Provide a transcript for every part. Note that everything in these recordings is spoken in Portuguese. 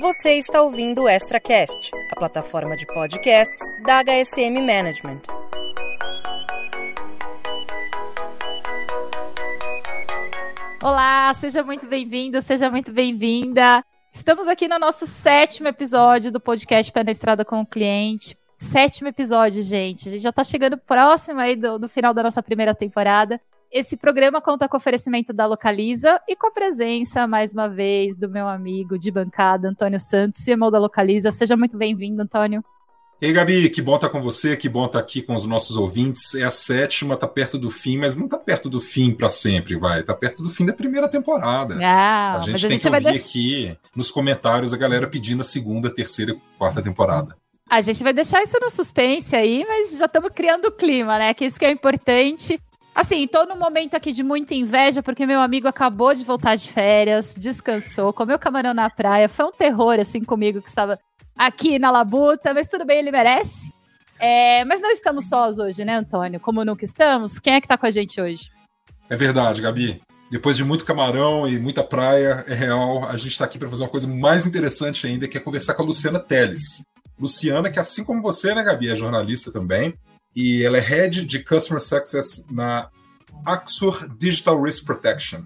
Você está ouvindo o ExtraCast, a plataforma de podcasts da HSM Management. Olá, seja muito bem-vindo, seja muito bem-vinda. Estamos aqui no nosso sétimo episódio do podcast Pé na Estrada com o Cliente. Sétimo episódio, gente. A gente já está chegando próximo aí do, do final da nossa primeira temporada. Esse programa conta com o oferecimento da Localiza e com a presença, mais uma vez, do meu amigo de bancada, Antônio Santos, CMO da Localiza. Seja muito bem-vindo, Antônio. Ei, Gabi, que bom estar com você, que bom estar aqui com os nossos ouvintes. É a sétima, está perto do fim, mas não está perto do fim para sempre, vai. Está perto do fim da primeira temporada. Ah, a gente mas tem a gente que ouvir deixar... aqui nos comentários a galera pedindo a segunda, terceira e quarta temporada. A gente vai deixar isso no suspense aí, mas já estamos criando o clima, né? Que isso que é importante. Assim, tô num momento aqui de muita inveja, porque meu amigo acabou de voltar de férias, descansou, comeu camarão na praia. Foi um terror, assim, comigo, que estava aqui na labuta, mas tudo bem, ele merece. É, mas não estamos sós hoje, né, Antônio? Como nunca estamos, quem é que tá com a gente hoje? É verdade, Gabi. Depois de muito camarão e muita praia, é real, a gente está aqui para fazer uma coisa mais interessante ainda, que é conversar com a Luciana Teles. Luciana, que assim como você, né, Gabi, é jornalista também, e ela é Head de Customer Success na Axor Digital Risk Protection.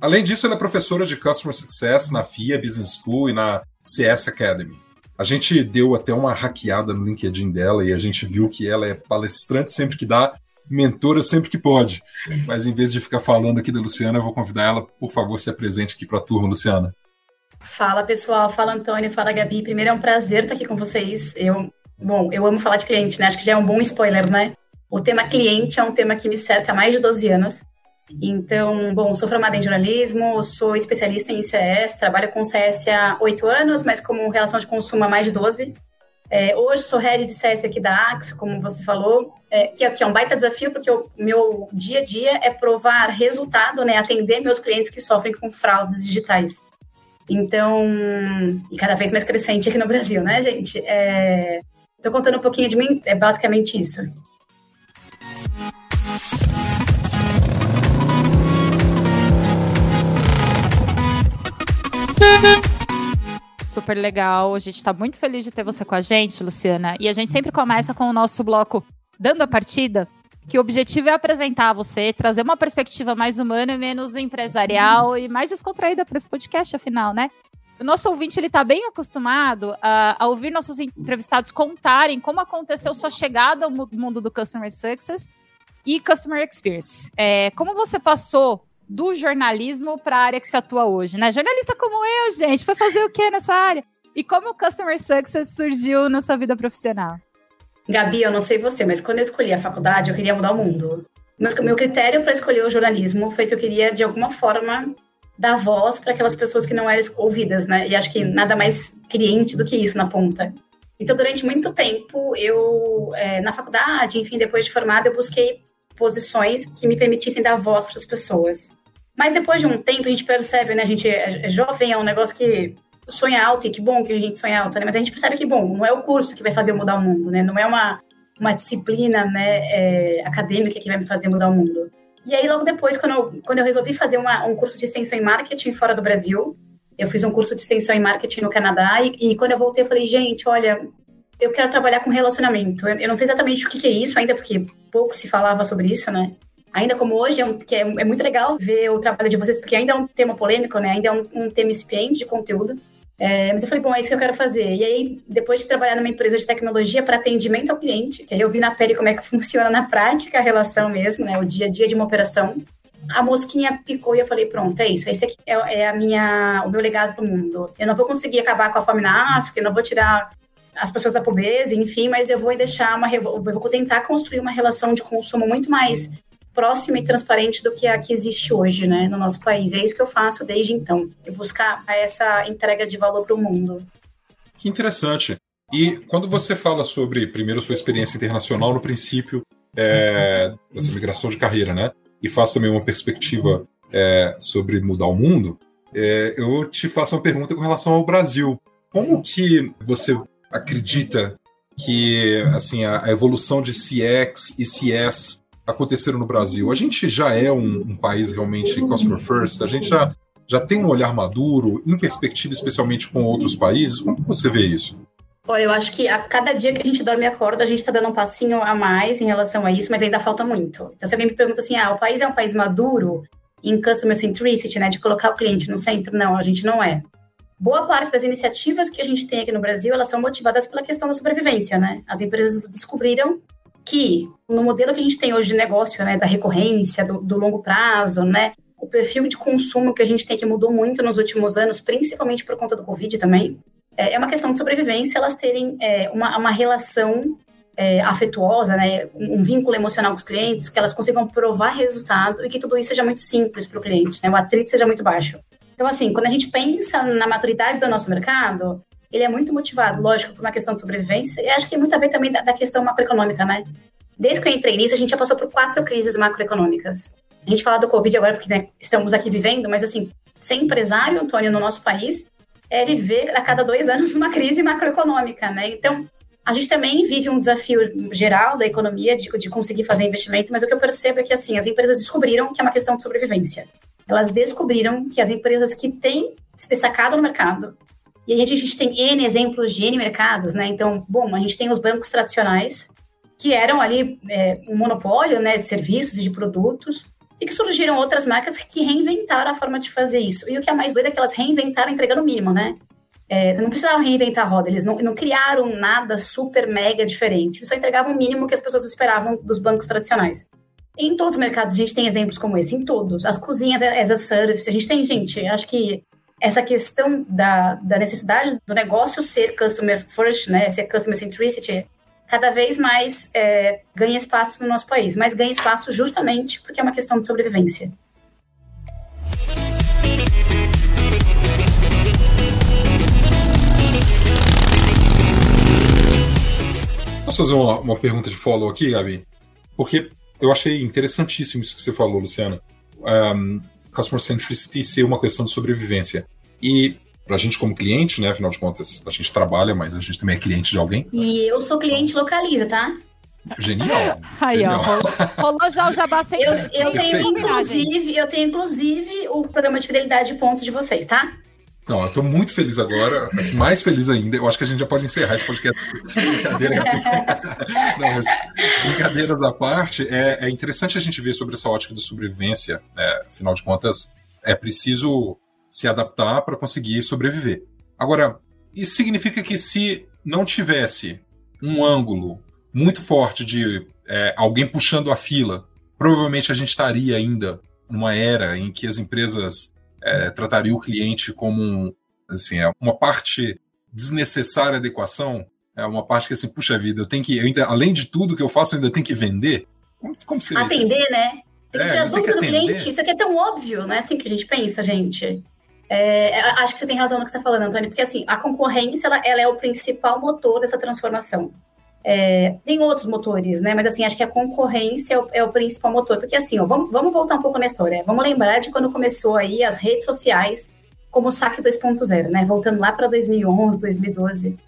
Além disso, ela é professora de Customer Success na FIA Business School e na CS Academy. A gente deu até uma hackeada no LinkedIn dela e a gente viu que ela é palestrante sempre que dá, mentora sempre que pode. Mas em vez de ficar falando aqui da Luciana, eu vou convidar ela, por favor, se apresente aqui para a turma, Luciana. Fala pessoal, fala Antônio, fala Gabi. Primeiro é um prazer estar aqui com vocês. Eu, bom, eu amo falar de cliente, né? Acho que já é um bom spoiler, né? O tema cliente é um tema que me cerca há mais de 12 anos. Então, bom, sou formada em jornalismo, sou especialista em CS, trabalho com CS há 8 anos, mas como relação de consumo há mais de 12. É, hoje sou head de CS aqui da Axo, como você falou, é, que aqui é um baita desafio, porque o meu dia a dia é provar resultado, né? Atender meus clientes que sofrem com fraudes digitais. Então, e cada vez mais crescente aqui no Brasil, né, gente? Estou contando um pouquinho de mim, é basicamente isso. Super legal. A gente está muito feliz de ter você com a gente, Luciana. E a gente sempre começa com o nosso bloco Dando a Partida, que o objetivo é apresentar você, trazer uma perspectiva mais humana menos empresarial e mais descontraída para esse podcast, afinal, né? O nosso ouvinte ele está bem acostumado a, a, ouvir nossos entrevistados contarem como aconteceu sua chegada ao mundo do Customer Success e Customer Experience. É, como você passou do jornalismo para a área que se atua hoje, né? Jornalista como eu, gente, foi fazer o que nessa área? E como o Customer Success surgiu na sua vida profissional? Gabi, eu não sei você, mas quando eu escolhi a faculdade, eu queria mudar o mundo. Meu, meu critério para escolher o jornalismo foi que eu queria, de alguma forma, dar voz para aquelas pessoas que não eram ouvidas, né? E acho que nada mais cliente do que isso na ponta. Então, durante muito tempo, eu, é, na faculdade, enfim, depois de formada, eu busquei posições que me permitissem dar voz para as pessoas. Mas depois de um tempo, a gente percebe, né? A gente é, é jovem, é um negócio que sonha alto, e que bom que a gente sonha alto, né? Mas a gente percebe que, bom, não é o curso que vai fazer eu mudar o mundo, né? Não é uma, uma disciplina né, é, acadêmica que vai me fazer mudar o mundo. E aí, logo depois, quando eu, quando eu resolvi fazer uma, um curso de extensão em marketing fora do Brasil, eu fiz um curso de extensão em marketing no Canadá, e, e quando eu voltei, eu falei, gente, olha, eu quero trabalhar com relacionamento. Eu, eu não sei exatamente o que, que, é isso ainda, porque pouco se falava sobre isso, né? Ainda como hoje, é, um, que é, é, muito legal ver o trabalho de vocês, porque ainda é um tema polêmico, né? Ainda é um, um tema incipiente de conteúdo. É, mas eu falei, bom, é isso que eu quero fazer. E aí, depois de trabalhar numa empresa de tecnologia para atendimento ao cliente, que aí eu vi na pele como é que funciona na prática a relação mesmo, né? O dia a dia de uma operação. A mosquinha picou e eu falei, pronto, é isso. Esse aqui é, é a minha, o meu legado para o mundo. Eu não vou conseguir acabar com a fome na África, eu não vou tirar as pessoas da pobreza, enfim, mas eu vou deixar uma, eu vou tentar construir uma relação de consumo muito mais próxima e transparente do que a que existe hoje, né, no nosso país. É isso que eu faço desde então, eu buscar essa entrega de valor para o mundo. Que interessante. E quando você fala sobre, primeiro, sua experiência internacional, no princípio, é, dessa migração de carreira, né, e faz também uma perspectiva é, sobre mudar o mundo, é, eu te faço uma pergunta com relação ao Brasil. Como que você acredita que assim a, a evolução de CX e CS aconteceram no Brasil. A gente já é um, um país realmente customer first, a gente já já tem um olhar maduro, em perspectiva especialmente com outros países? Como você vê isso? Olha, eu acho que a cada dia que a gente dorme e acorda, a gente está dando um passinho a mais em relação a isso, mas ainda falta muito. Então, se alguém me pergunta assim, ah, o país é um país maduro em customer centricity, né, de colocar o cliente no centro? Não, a gente não é. Boa parte das iniciativas que a gente tem aqui no Brasil, elas são motivadas pela questão da sobrevivência, né? As empresas descobriram que no modelo que a gente tem hoje de negócio, né, da recorrência, do, do longo prazo, né, o perfil de consumo que a gente tem que mudou muito nos últimos anos, principalmente por conta do Covid também, é, é uma questão de sobrevivência elas terem é, uma, uma relação é, afetuosa, né, um vínculo emocional com os clientes, que elas consigam provar resultado e que tudo isso seja muito simples para o cliente, né, o atrito seja muito baixo. Então, assim, quando a gente pensa na maturidade do nosso mercado, ele é muito motivado, lógico, por uma questão de sobrevivência, e acho que tem muito a ver também da, da questão macroeconômica, né? Desde que eu entrei nisso, a gente já passou por quatro crises macroeconômicas. A gente fala do Covid agora porque né, estamos aqui vivendo, mas assim, ser empresário, Antônio, no nosso país, é viver a cada dois anos uma crise macroeconômica, né? Então, a gente também vive um desafio geral da economia de, de conseguir fazer investimento, mas o que eu percebo é que, assim, as empresas descobriram que é uma questão de sobrevivência. Elas descobriram que as empresas que têm se destacado no mercado, e aí a gente tem N exemplos de N mercados, né? Então, bom, a gente tem os bancos tradicionais, que eram ali é, um monopólio, né, de serviços e de produtos, e que surgiram outras marcas que reinventaram a forma de fazer isso. E o que é mais doido é que elas reinventaram entregando o mínimo, né? É, não precisavam reinventar a roda, eles não, não, criaram nada super mega diferente, eles só entregavam o mínimo que as pessoas esperavam dos bancos tradicionais. Em todos os mercados a gente tem exemplos como esse, em todos. As cozinhas as a service, a gente tem, gente, acho que essa questão da, da necessidade do negócio ser customer first, né, ser customer centricity, cada vez mais é, ganha espaço no nosso país, mas ganha espaço justamente porque é uma questão de sobrevivência. Posso fazer uma, uma pergunta de follow aqui, Gabi? Porque eu achei interessantíssimo isso que você falou, Luciana. Um, customer centricity ser uma questão de sobrevivência. E para a gente como cliente, né? Afinal de contas, a gente trabalha, mas a gente também é cliente de alguém. E eu sou cliente localiza, tá? Genial. Aí, genial. ó, rolou já o jabá sem Eu, eu tenho, inclusive, eu tenho, inclusive, o programa de fidelidade de pontos de vocês, tá? Não, eu tô muito feliz agora, mas mais feliz ainda. Eu acho que a gente já pode encerrar esse podcast. Brincadeira. Não, mas brincadeiras à parte, é, é, interessante a gente ver sobre essa ótica de sobrevivência. Né? Afinal de contas, é preciso se adaptar para conseguir sobreviver. Agora, isso significa que se não tivesse um ângulo muito forte de é, alguém puxando a fila, provavelmente a gente estaria ainda numa era em que as empresas é, tratariam o cliente como um, assim, é uma parte desnecessária da equação, é uma parte que assim, puxa vida, eu tenho que, eu ainda, além de tudo que eu faço, eu ainda tenho que vender. Como, como seria Atender, isso? né? Tem que é, tirar dúvida do cliente. Isso aqui é tão óbvio, não é assim que a gente pensa, gente. É, acho que você tem razão no que você está falando, Antônio, porque assim, a concorrência ela, ela, é o principal motor dessa transformação. É, tem outros motores, né? Mas assim, acho que a concorrência é o, é o principal motor. Porque assim, ó, vamos, vamos, voltar um pouco na história. Vamos lembrar de quando começou aí as redes sociais como o saque 2.0, né? Voltando lá para 2011, 2012.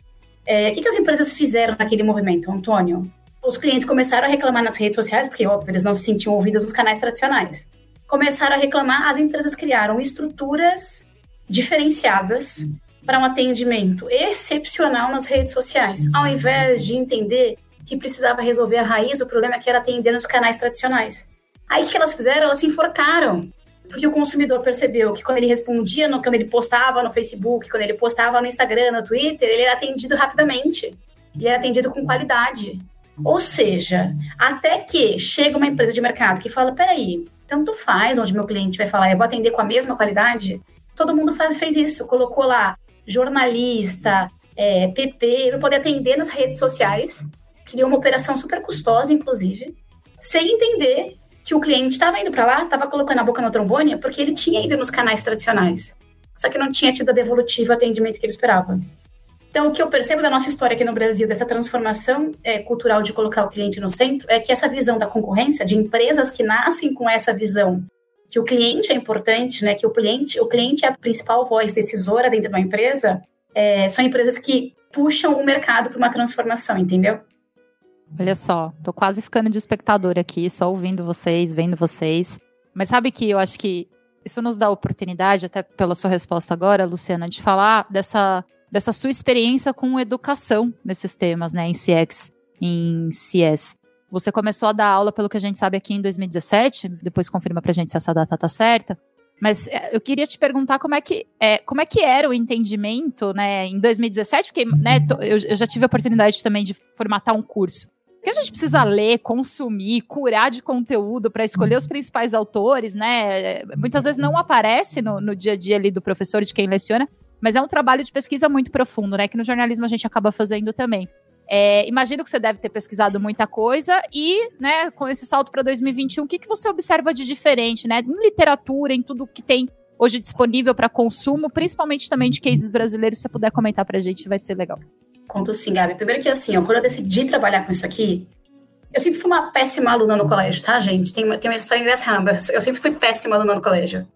É, o que, que as empresas fizeram naquele movimento, Antônio? Os clientes começaram a reclamar nas redes sociais, porque, óbvio, eles não se sentiam ouvidos nos canais tradicionais. Começaram a reclamar, as empresas criaram estruturas diferenciadas para um atendimento excepcional nas redes sociais, ao invés de entender que precisava resolver a raiz do problema que era atender nos canais tradicionais. Aí o que elas fizeram? Elas se enforcaram. Porque o consumidor percebeu que quando ele respondia, no, quando ele postava no Facebook, quando ele postava no Instagram, no Twitter, ele era atendido rapidamente. Ele era atendido com qualidade. Ou seja, até que chega uma empresa de mercado que fala: peraí, tanto faz onde meu cliente vai falar, eu vou atender com a mesma qualidade, todo mundo faz, fez isso, colocou lá jornalista, é, PP, para poder atender nas redes sociais, criou uma operação super custosa, inclusive, sem entender que o cliente estava indo para lá, estava colocando a boca no trombone, porque ele tinha ido nos canais tradicionais, só que não tinha tido a devolutiva atendimento que ele esperava. Então, o que eu percebo da nossa história aqui no Brasil, dessa transformação é, cultural de colocar o cliente no centro, é que essa visão da concorrência, de empresas que nascem com essa visão que o cliente é importante, né? Que o cliente, o cliente é a principal voz decisora dentro de uma empresa. É, são empresas que puxam o mercado para uma transformação, entendeu? Olha só, tô quase ficando de espectador aqui, só ouvindo vocês, vendo vocês. Mas sabe que eu acho que isso nos dá a oportunidade, até pela sua resposta agora, Luciana, de falar dessa, dessa sua experiência com educação nesses temas, né, em CX, em CS. Você começou a dar aula, pelo que a gente sabe, aqui em 2017, depois confirma pra gente se essa data tá certa. Mas é, eu queria te perguntar como é que, é, como é que era o entendimento, né, em 2017, porque né, eu, eu já tive a oportunidade também de formatar um curso. O que a gente precisa ler, consumir, curar de conteúdo para escolher os principais autores, né? Muitas vezes não aparece no, no dia a dia ali do professor, de quem leciona, mas é um trabalho de pesquisa muito profundo, né? Que no jornalismo a gente acaba fazendo também. É, imagino que você deve ter pesquisado muita coisa e, né, com esse salto para 2021, o que, que você observa de diferente, né? Em literatura, em tudo que tem hoje disponível para consumo, principalmente também de cases brasileiros, se você puder comentar para a gente, vai ser legal. Conto sim, Gabi. Primeiro que assim, ó, quando eu decidi trabalhar com isso aqui, eu sempre fui uma péssima aluna no colégio, tá, gente? Tem uma, tem uma história engraçada. Eu sempre fui péssima aluna no colégio.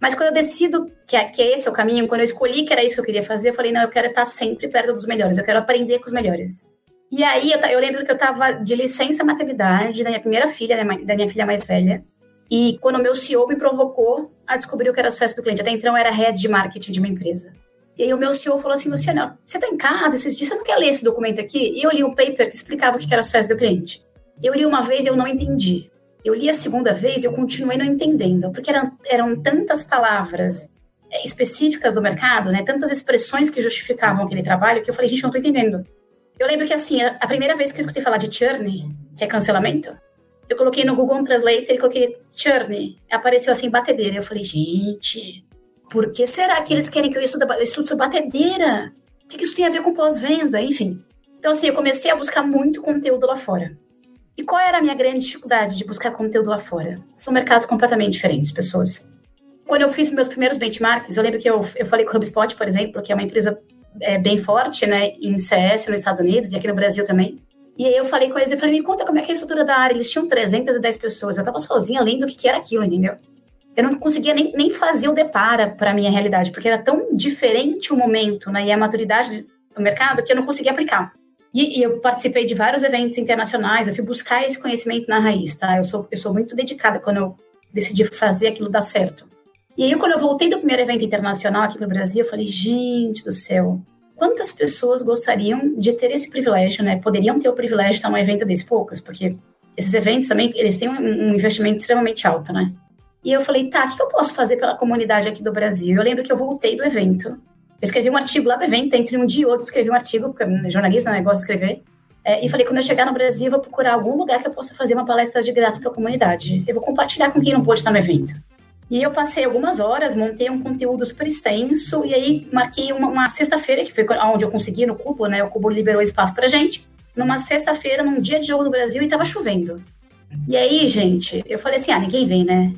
Mas quando eu decido que, é, que é esse o caminho, quando eu escolhi que era isso que eu queria fazer, eu falei, não, eu quero estar sempre perto dos melhores, eu quero aprender com os melhores. E aí, eu, eu lembro que eu estava de licença maternidade da minha primeira filha, da minha filha mais velha. E quando o meu CEO me provocou a descobrir o que era sucesso do cliente. Até então, era head de marketing de uma empresa. E aí o meu CEO falou assim, Luciana, você está em casa esses dias, você não quer ler esse documento aqui? E eu li um paper que explicava o que era sucesso do cliente. Eu li uma vez e eu não entendi. Eu li a segunda vez e eu continuei não entendendo, porque eram, eram tantas palavras eh, específicas do mercado, né, tantas expressões que justificavam aquele trabalho, que eu falei, gente, eu não estou entendendo. Eu lembro que, assim, a primeira vez que eu escutei falar de churn, que é cancelamento, eu coloquei no Google Translate e coloquei churn. Apareceu assim, batedeira. Eu falei, gente, por que será que eles querem que eu estude, estude sobre batedeira? O que isso tem a ver com pós-venda? Enfim. Então, assim, eu comecei a buscar muito conteúdo lá fora. E qual era a minha grande dificuldade de buscar conteúdo lá fora? São mercados completamente diferentes, pessoas. Quando eu fiz meus primeiros benchmarks, eu lembro que eu, eu falei com o HubSpot, por exemplo, que é uma empresa é, bem forte, né, em CS nos Estados Unidos e aqui no Brasil também. E aí eu falei com eles, eu falei, me conta como é que é a estrutura da área. Eles tinham 310 pessoas, eu tava sozinha lendo o que, que era aquilo, entendeu? eu não conseguia nem, nem fazer o depara para minha realidade, porque era tão diferente o momento né, e a maturidade do mercado que eu não conseguia aplicar. E, e, eu participei de vários eventos internacionais, eu fui buscar esse conhecimento na raiz, tá? Eu sou, eu sou muito dedicada quando eu decidi fazer aquilo dar certo. E aí, quando eu voltei do primeiro evento internacional aqui para o Brasil, eu falei, gente do céu, quantas pessoas gostariam de ter esse privilégio, né? Poderiam ter o privilégio de estar num evento desse? Poucas, porque esses eventos também, eles têm um, investimento extremamente alto, né? E eu falei, tá, o que eu posso fazer pela comunidade aqui do Brasil? Eu lembro que eu voltei do evento. Eu escrevi um artigo lá do evento, entre um dia e outro escrevi um artigo, porque jornalista, né, gosto de escrever. É, e falei, quando eu chegar no Brasil, eu vou procurar algum lugar que eu possa fazer uma palestra de graça para a comunidade. Eu vou compartilhar com quem não pôde estar no evento. E eu passei algumas horas, montei um conteúdo super extenso, e aí marquei uma, uma sexta-feira, que foi onde eu consegui no Cubo, né? O Cubo liberou espaço pra gente. Numa sexta-feira, num dia de jogo do Brasil, e tava chovendo. E aí, gente, eu falei assim: ah, ninguém vem, né?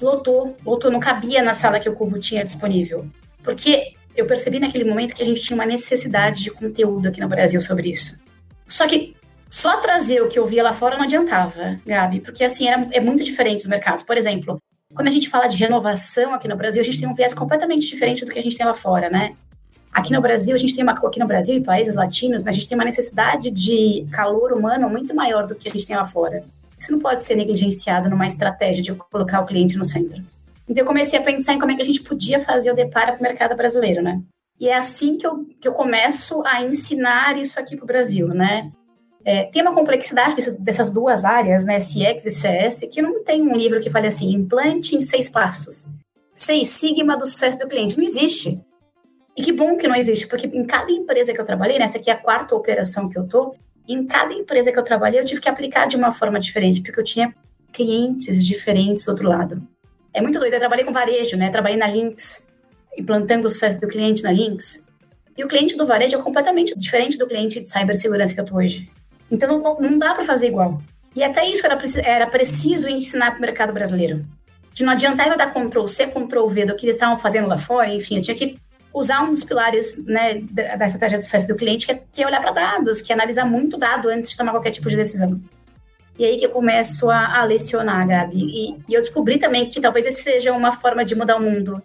lotou, lotou, não cabia na sala que o Cubo tinha disponível. Porque eu percebi naquele momento que a gente tinha uma necessidade de conteúdo aqui no Brasil sobre isso. Só que só trazer o que eu via lá fora não adiantava, Gabi, porque assim, era, é muito diferente dos mercados. Por exemplo, quando a gente fala de renovação aqui no Brasil, a gente tem um viés completamente diferente do que a gente tem lá fora, né? Aqui no Brasil, a gente tem uma aqui no Brasil e países latinos, né, a gente tem uma necessidade de calor humano muito maior do que a gente tem lá fora. Isso não pode ser negligenciado numa estratégia de colocar o cliente no centro. Então, eu comecei a pensar em como é que a gente podia fazer o deparo para o mercado brasileiro, né? E é assim que eu, que eu começo a ensinar isso aqui para o Brasil, né? É, tem uma complexidade dessas, dessas, duas áreas, né, CX e CS, que não tem um livro que fale assim, implante em seis passos. Seis sigma do sucesso do cliente. Não existe. E que bom que não existe, porque em cada empresa que eu trabalhei, nessa aqui é a quarta operação que eu tô, em cada empresa que eu trabalhei, eu tive que aplicar de uma forma diferente, porque eu tinha clientes diferentes do outro lado. É muito doido. Eu trabalhei com varejo, né? Trabalhei na Lynx, implantando o sucesso do cliente na Lynx. E o cliente do varejo é completamente diferente do cliente de cibersegurança que eu tô hoje. Então não, não dá para fazer igual. E até isso era, era preciso ensinar para o mercado brasileiro. Que não adiantava dar Ctrl C, Ctrl V do que eles estavam fazendo lá fora, enfim, eu tinha que usar um dos pilares né, da, estratégia do sucesso do cliente, que é, que é olhar para dados, que é analisar muito dado antes de tomar qualquer tipo de decisão. E aí que eu começo a, a lecionar, Gabi. E, e, eu descobri também que talvez esse seja uma forma de mudar o mundo,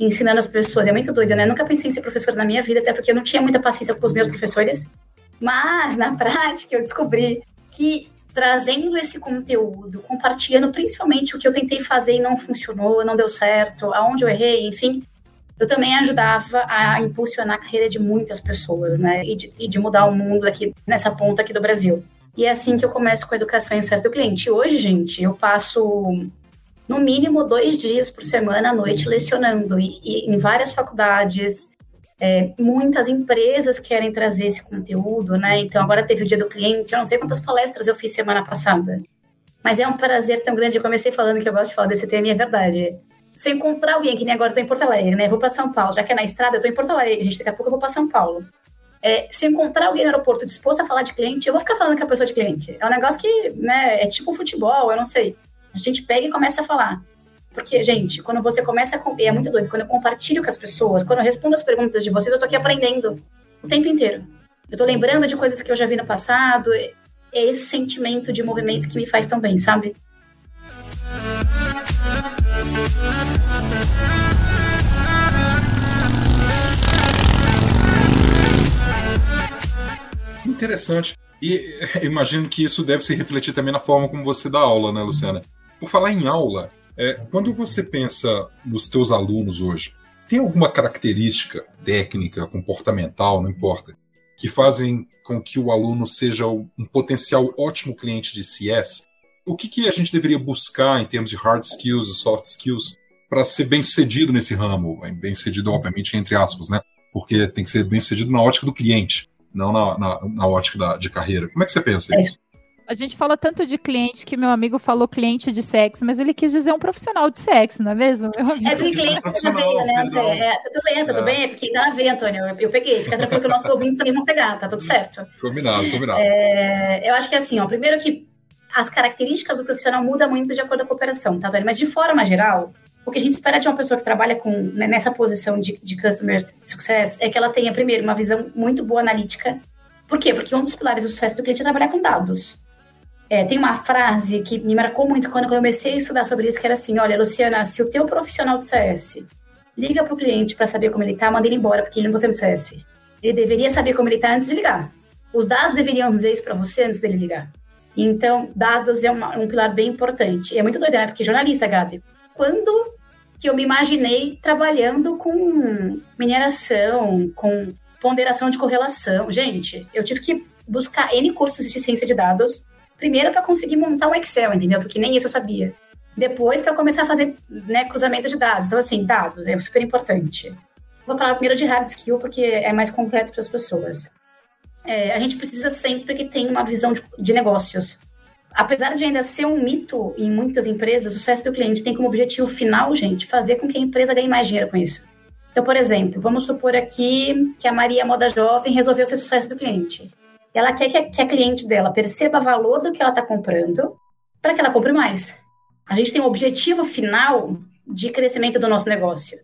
ensinando as pessoas. É muito doida, né? Eu nunca pensei em ser professora na minha vida, até porque eu não tinha muita paciência com os meus professores. Mas, na prática, eu descobri que trazendo esse conteúdo, compartilhando principalmente o que eu tentei fazer e não funcionou, não deu certo, aonde eu errei, enfim, eu também ajudava a impulsionar a carreira de muitas pessoas, né? E de, e de mudar o mundo aqui nessa ponta aqui do Brasil. E é assim que eu começo com a educação e sucesso do cliente. Hoje, gente, eu passo no mínimo dois dias por semana à noite lecionando e, e em várias faculdades. É, muitas empresas querem trazer esse conteúdo, né? Então agora teve o dia do cliente. Eu não sei quantas palestras eu fiz semana passada, mas é um prazer tão grande. Eu comecei falando que eu gosto de falar desse tema e é verdade. Se eu encontrar alguém, que nem agora eu tô em Porto Alegre, né? Vou para São Paulo, já que é na estrada, eu tô em Porto Alegre, gente, daqui a pouco eu vou para São Paulo. É, se encontrar alguém no aeroporto disposto a falar de cliente, eu vou ficar falando com a pessoa de cliente. É um negócio que, né, é tipo futebol, eu não sei. A gente pega e começa a falar. Porque, gente, quando você começa a. É muito doido. Quando eu compartilho com as pessoas, quando eu respondo as perguntas de vocês, eu tô aqui aprendendo o tempo inteiro. Eu tô lembrando de coisas que eu já vi no passado. É esse sentimento de movimento que me faz tão bem, sabe? Interessante. E imagino que isso deve se refletir também na forma como você dá aula, né, Luciana? Por falar em aula, é, quando você pensa nos teus alunos hoje, tem alguma característica técnica, comportamental, não importa, que fazem com que o aluno seja um potencial ótimo cliente de CS? O que, que a gente deveria buscar em termos de hard skills e soft skills para ser bem sucedido nesse ramo? Bem sucedido, obviamente, entre aspas, né? Porque tem que ser bem sucedido na ótica do cliente, não na, na, na ótica da, de carreira. Como é que você pensa isso? A gente fala tanto de cliente que meu amigo falou cliente de sexo, mas ele quis dizer um profissional de sexo, não é mesmo? É porque cliente tá na veia, né, André? É, tudo bem, tudo é. bem, é porque tá na veia, Antônio. Eu, eu peguei, fica tranquilo que os nossos ouvintes também vão pegar, tá tudo certo. Combinado, combinado. É, eu acho que assim, ó, primeiro que as características do profissional mudam muito de acordo com a cooperação, tá, Antônio? Mas de forma geral, o que a gente espera de uma pessoa que trabalha com, né, nessa posição de, de customer success é que ela tenha, primeiro, uma visão muito boa analítica. Por quê? Porque um dos pilares do sucesso do cliente é trabalhar com dados. É, tem uma frase que me marcou muito quando eu comecei a estudar sobre isso, que era assim, olha, Luciana, se o teu profissional de CS liga para o cliente para saber como ele está, manda ele embora, porque ele não você no CS. Ele deveria saber como ele está antes de ligar. Os dados deveriam dizer isso para você antes dele ligar. Então, dados é uma, um pilar bem importante. E é muito doido, né? Porque jornalista, Gabi, quando que eu me imaginei trabalhando com mineração, com ponderação de correlação? Gente, eu tive que buscar N cursos de ciência de dados Primeiro para conseguir montar um Excel, entendeu? Porque nem isso eu sabia. Depois para começar a fazer né, cruzamento de dados. Então, assim, dados é super importante. Vou falar primeiro de hard skill, porque é mais completo para as pessoas. É, a gente precisa sempre que tenha uma visão de, de negócios. Apesar de ainda ser um mito em muitas empresas, o sucesso do cliente tem como objetivo final, gente, fazer com que a empresa ganhe mais dinheiro com isso. Então, por exemplo, vamos supor aqui que a Maria Moda Jovem resolveu ser sucesso do cliente. Ela quer que a, que a cliente dela perceba o valor do que ela está comprando para que ela compre mais. A gente tem um objetivo final de crescimento do nosso negócio.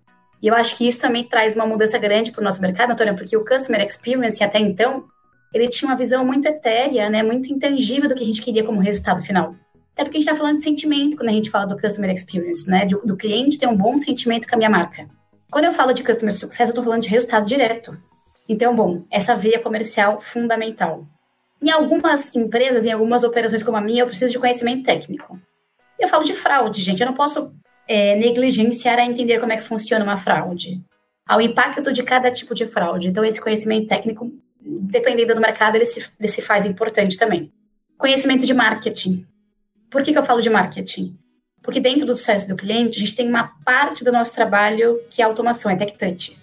E eu acho que isso também traz uma mudança grande para o nosso mercado, Antônio, porque o Customer Experience, até então, ele tinha uma visão muito etérea, né, muito intangível do que a gente queria como resultado final. É porque a gente está falando de sentimento quando a gente fala do Customer Experience, né, do, do cliente ter um bom sentimento com a minha marca. Quando eu falo de Customer Success, eu estou falando de resultado direto. Então, bom, essa veia comercial fundamental. Em algumas empresas, em algumas operações como a minha, eu preciso de conhecimento técnico. Eu falo de fraude, gente. Eu não posso é, negligenciar a entender como é que funciona uma fraude. Ao impacto de cada tipo de fraude. Então, esse conhecimento técnico, dependendo do mercado, ele se, ele se faz importante também. Conhecimento de marketing. Por que, que eu falo de marketing? Porque dentro do sucesso do cliente, a gente tem uma parte do nosso trabalho que é automação, é tech touch.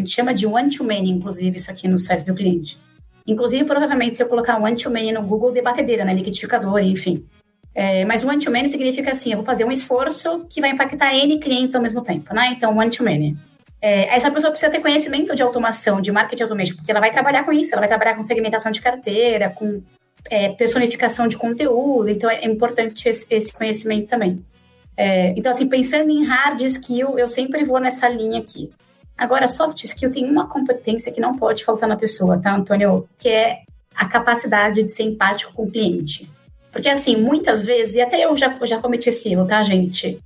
A gente chama de one-to-many, inclusive, isso aqui no site do cliente. Inclusive, provavelmente, se eu colocar one-to-many no Google, debatedeira, né? Liquidificador, enfim. É, mas one-to-many significa assim, eu vou fazer um esforço que vai impactar N clientes ao mesmo tempo, né? Então, one-to-many. É, essa pessoa precisa ter conhecimento de automação, de marketing automation, porque ela vai trabalhar com isso, ela vai trabalhar com segmentação de carteira, com é, personificação de conteúdo, então é importante esse, esse conhecimento também. É, então, assim, pensando em hard skill, eu sempre vou nessa linha aqui. Agora, soft skill tem uma competência que não pode faltar na pessoa, tá, Antônio? Que é a capacidade de ser empático com o cliente. Porque, assim, muitas vezes, e até eu já, já cometi esse erro, tá, gente?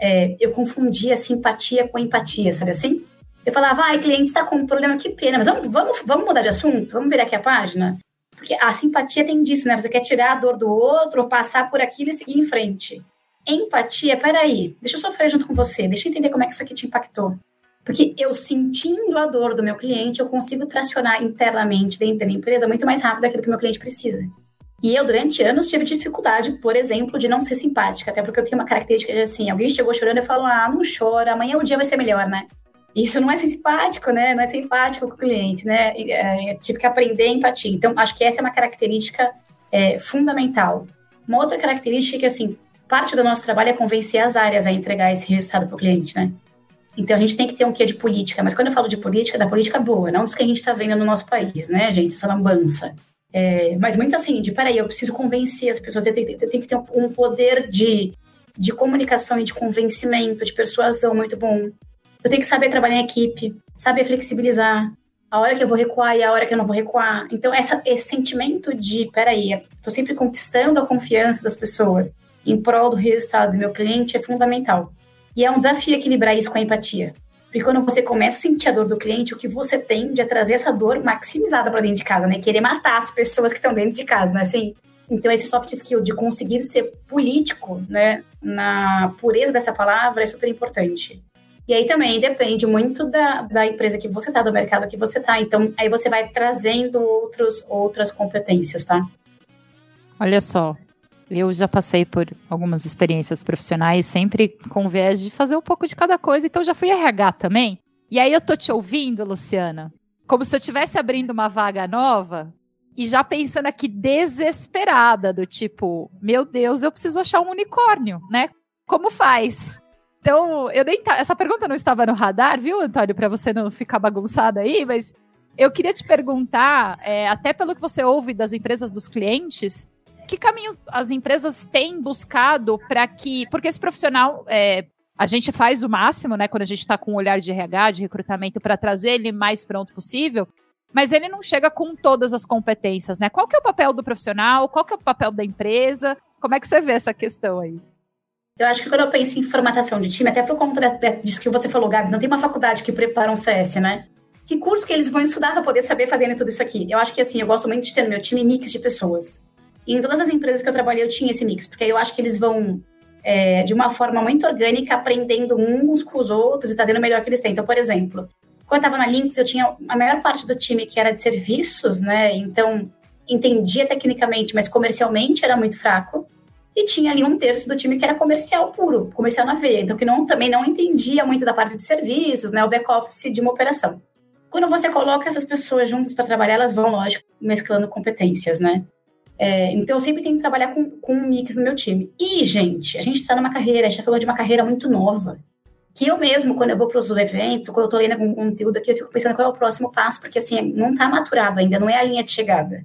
É, eu confundia simpatia com empatia, sabe assim? Eu falava, ai, cliente está com um problema, que pena, mas vamos, vamos, vamos mudar de assunto? Vamos virar aqui a página? Porque a simpatia tem disso, né? Você quer tirar a dor do outro, ou passar por aquilo e seguir em frente. Empatia, peraí, deixa eu sofrer junto com você, deixa eu entender como é que isso aqui te impactou. Porque eu sentindo a dor do meu cliente, eu consigo tracionar internamente dentro da minha empresa muito mais rápido aquilo que o meu cliente precisa. E eu, durante anos, tive dificuldade, por exemplo, de não ser simpática, até porque eu tenho uma característica de assim, alguém chegou chorando e falou, ah, não chora, amanhã o dia vai ser melhor, né? Isso não é ser simpático, né? Não é simpático com o cliente, né? É, tive que aprender empatia. Então, acho que essa é uma característica é, fundamental. Uma outra característica é que, assim, parte do nosso trabalho é convencer as áreas a entregar esse resultado para o cliente, né? Então, a gente tem que ter um quê de política. Mas quando eu falo de política, da política boa, não dos que a gente está vendo no nosso país, né, gente? Essa lambança. É, mas muito assim, de peraí, eu preciso convencer as pessoas, eu tenho, eu tenho que ter um poder de, de comunicação e de convencimento, de persuasão muito bom. Eu tenho que saber trabalhar em equipe, saber flexibilizar a hora que eu vou recuar e a hora que eu não vou recuar. Então, essa, esse sentimento de, peraí, estou sempre conquistando a confiança das pessoas em prol do resultado do meu cliente é fundamental. E é um desafio equilibrar isso com a empatia. Porque quando você começa a sentir a dor do cliente, o que você tende é trazer essa dor maximizada para dentro de casa, né? Querer matar as pessoas que estão dentro de casa, né? Assim, então, esse soft skill de conseguir ser político, né, na pureza dessa palavra, é super importante. E aí também depende muito da, da empresa que você está, do mercado que você está. Então, aí você vai trazendo outros, outras competências, tá? Olha só, eu já passei por algumas experiências profissionais, sempre com viés de fazer um pouco de cada coisa, então já fui RH também. E aí eu tô te ouvindo, Luciana, como se eu estivesse abrindo uma vaga nova e já pensando aqui desesperada, do tipo, meu Deus, eu preciso achar um unicórnio, né? Como faz? Então, eu nem essa pergunta não estava no radar, viu, Antônio, para você não ficar bagunçada aí, mas eu queria te perguntar, é, até pelo que você ouve das empresas dos clientes, que caminhos as empresas têm buscado para que. Porque esse profissional. É, a gente faz o máximo, né, quando a gente está com um olhar de RH, de recrutamento, para trazer ele mais pronto possível, mas ele não chega com todas as competências, né? Qual que é o papel do profissional? Qual que é o papel da empresa? Como é que você vê essa questão aí? Eu acho que quando eu penso em formatação de time, até por conta disso que você falou, Gabi, não tem uma faculdade que prepara um CS, né? Que curso que eles vão estudar para poder saber fazer tudo isso aqui? Eu acho que, assim, eu gosto muito de ter no meu time mix de pessoas. Em todas as empresas que eu trabalhei, eu tinha esse mix, porque eu acho que eles vão, é, de uma forma muito orgânica, aprendendo uns com os outros e trazendo o melhor que eles têm. Então, por exemplo, quando eu estava na Lynx, eu tinha a maior parte do time que era de serviços, né? Então, entendia tecnicamente, mas comercialmente era muito fraco. E tinha ali um terço do time que era comercial puro, comercial na veia. Então, que não, também não entendia muito da parte de serviços, né? O back-office de uma operação. Quando você coloca essas pessoas juntas para trabalhar, elas vão, lógico, mesclando competências, né? É, então, eu sempre tenho que trabalhar com, com um mix no meu time. E, gente, a gente está numa carreira, a gente está falando de uma carreira muito nova. Que eu mesmo, quando eu vou para os eventos, quando eu estou lendo algum conteúdo aqui, eu fico pensando qual é o próximo passo, porque, assim, não está maturado ainda, não é a linha de chegada.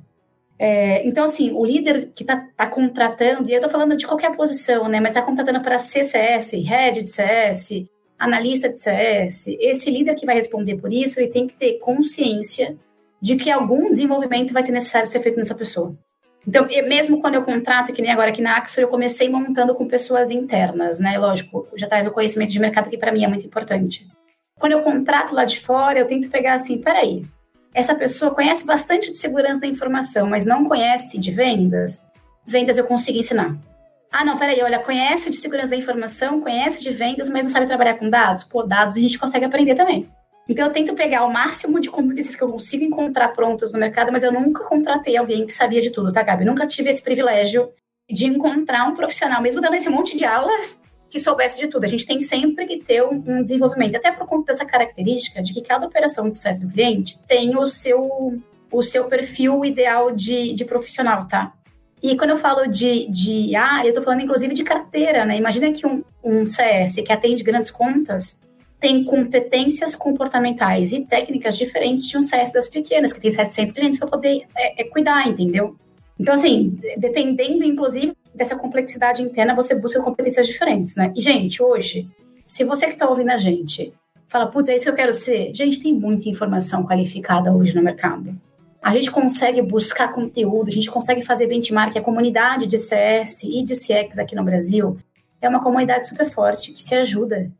É, então, assim, o líder que está tá contratando, e eu estou falando de qualquer posição, né, mas está contratando para CCS, Head de CS, analista de CS, esse líder que vai responder por isso, ele tem que ter consciência de que algum desenvolvimento vai ser necessário ser feito nessa pessoa. Então, mesmo quando eu contrato, que nem agora aqui na Axor, eu comecei montando com pessoas internas, né? Lógico, já traz o conhecimento de mercado que para mim é muito importante. Quando eu contrato lá de fora, eu tento pegar assim, peraí, essa pessoa conhece bastante de segurança da informação, mas não conhece de vendas? Vendas eu consigo ensinar. Ah, não, peraí, olha, conhece de segurança da informação, conhece de vendas, mas não sabe trabalhar com dados? Pô, dados a gente consegue aprender também. Então, eu tento pegar o máximo de competências que eu consigo encontrar prontas no mercado, mas eu nunca contratei alguém que sabia de tudo, tá, Gabi? Eu nunca tive esse privilégio de encontrar um profissional, mesmo dando esse monte de aulas, que soubesse de tudo. A gente tem sempre que ter um, um desenvolvimento, até por conta dessa característica de que cada operação de sucesso do cliente tem o seu, o seu perfil ideal de, de profissional, tá? E quando eu falo de, de área, eu tô falando inclusive de carteira, né? Imagina que um, um CS que atende grandes contas, tem competências comportamentais e técnicas diferentes de um CS das pequenas, que tem 700 clientes para poder é, é, cuidar, entendeu? Então, assim, dependendo, inclusive, dessa complexidade interna, você busca competências diferentes, né? E, gente, hoje, se você que está ouvindo a gente fala, putz, é isso que eu quero ser, gente, tem muita informação qualificada hoje no mercado. A gente consegue buscar conteúdo, a gente consegue fazer benchmark. A comunidade de CS e de CX aqui no Brasil é uma comunidade super forte que se ajuda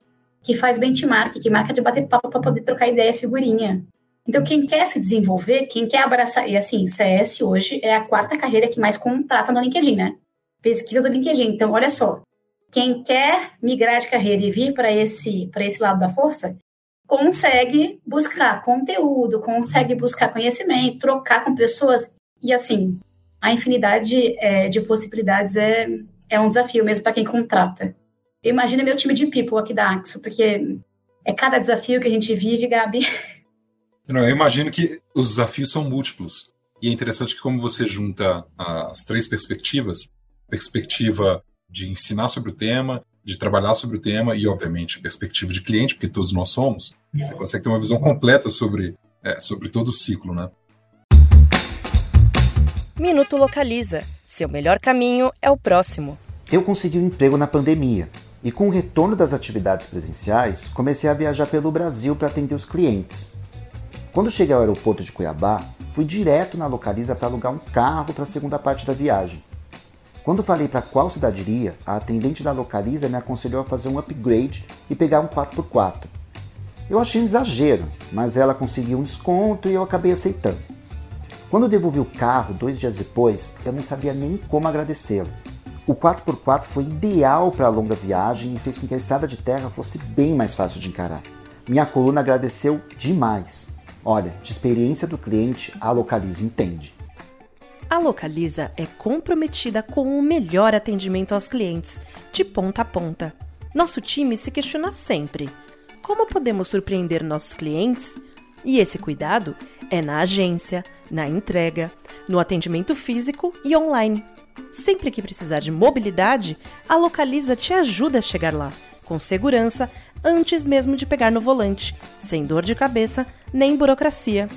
que faz benchmark, que marca de bater papo para poder trocar ideia, figurinha. Então, quem quer se desenvolver, quem quer abraçar, e assim, CS hoje é a quarta carreira que mais contrata no LinkedIn, né? Pesquisa do LinkedIn. Então, olha só, quem quer migrar de carreira e vir para esse, esse lado da força, consegue buscar conteúdo, consegue buscar conhecimento, trocar com pessoas, e assim, a infinidade é, de possibilidades é, é um desafio mesmo para quem contrata. Imagina meu time de people aqui da Axo, porque é cada desafio que a gente vive, Gabi. Não, eu imagino que os desafios são múltiplos. E é interessante que como você junta as três perspectivas, perspectiva de ensinar sobre o tema, de trabalhar sobre o tema e, obviamente, perspectiva de cliente, porque todos nós somos, você consegue ter uma visão completa sobre, é, sobre todo o ciclo, né? Minuto Localiza. Seu melhor caminho é o próximo. Eu consegui um emprego na pandemia e, com o retorno das atividades presenciais, comecei a viajar pelo Brasil para atender os clientes. Quando cheguei ao aeroporto de Cuiabá, fui direto na Localiza para alugar um carro para a segunda parte da viagem. Quando falei para qual cidade iria, a atendente da Localiza me aconselhou a fazer um upgrade e pegar um 4x4. Eu achei um exagero, mas ela conseguiu um desconto e eu acabei aceitando. Quando devolvi o carro dois dias depois, eu não sabia nem como agradecê-lo. O 4x4 foi ideal para a longa viagem e fez com que a estrada de terra fosse bem mais fácil de encarar. Minha coluna agradeceu demais. Olha, de experiência do cliente, a Localiza entende. A Localiza é comprometida com o melhor atendimento aos clientes, de ponta a ponta. Nosso time se questiona sempre: como podemos surpreender nossos clientes? E esse cuidado é na agência, na entrega, no atendimento físico e online. Sempre que precisar de mobilidade, a Localiza te ajuda a chegar lá, com segurança, antes mesmo de pegar no volante, sem dor de cabeça nem burocracia.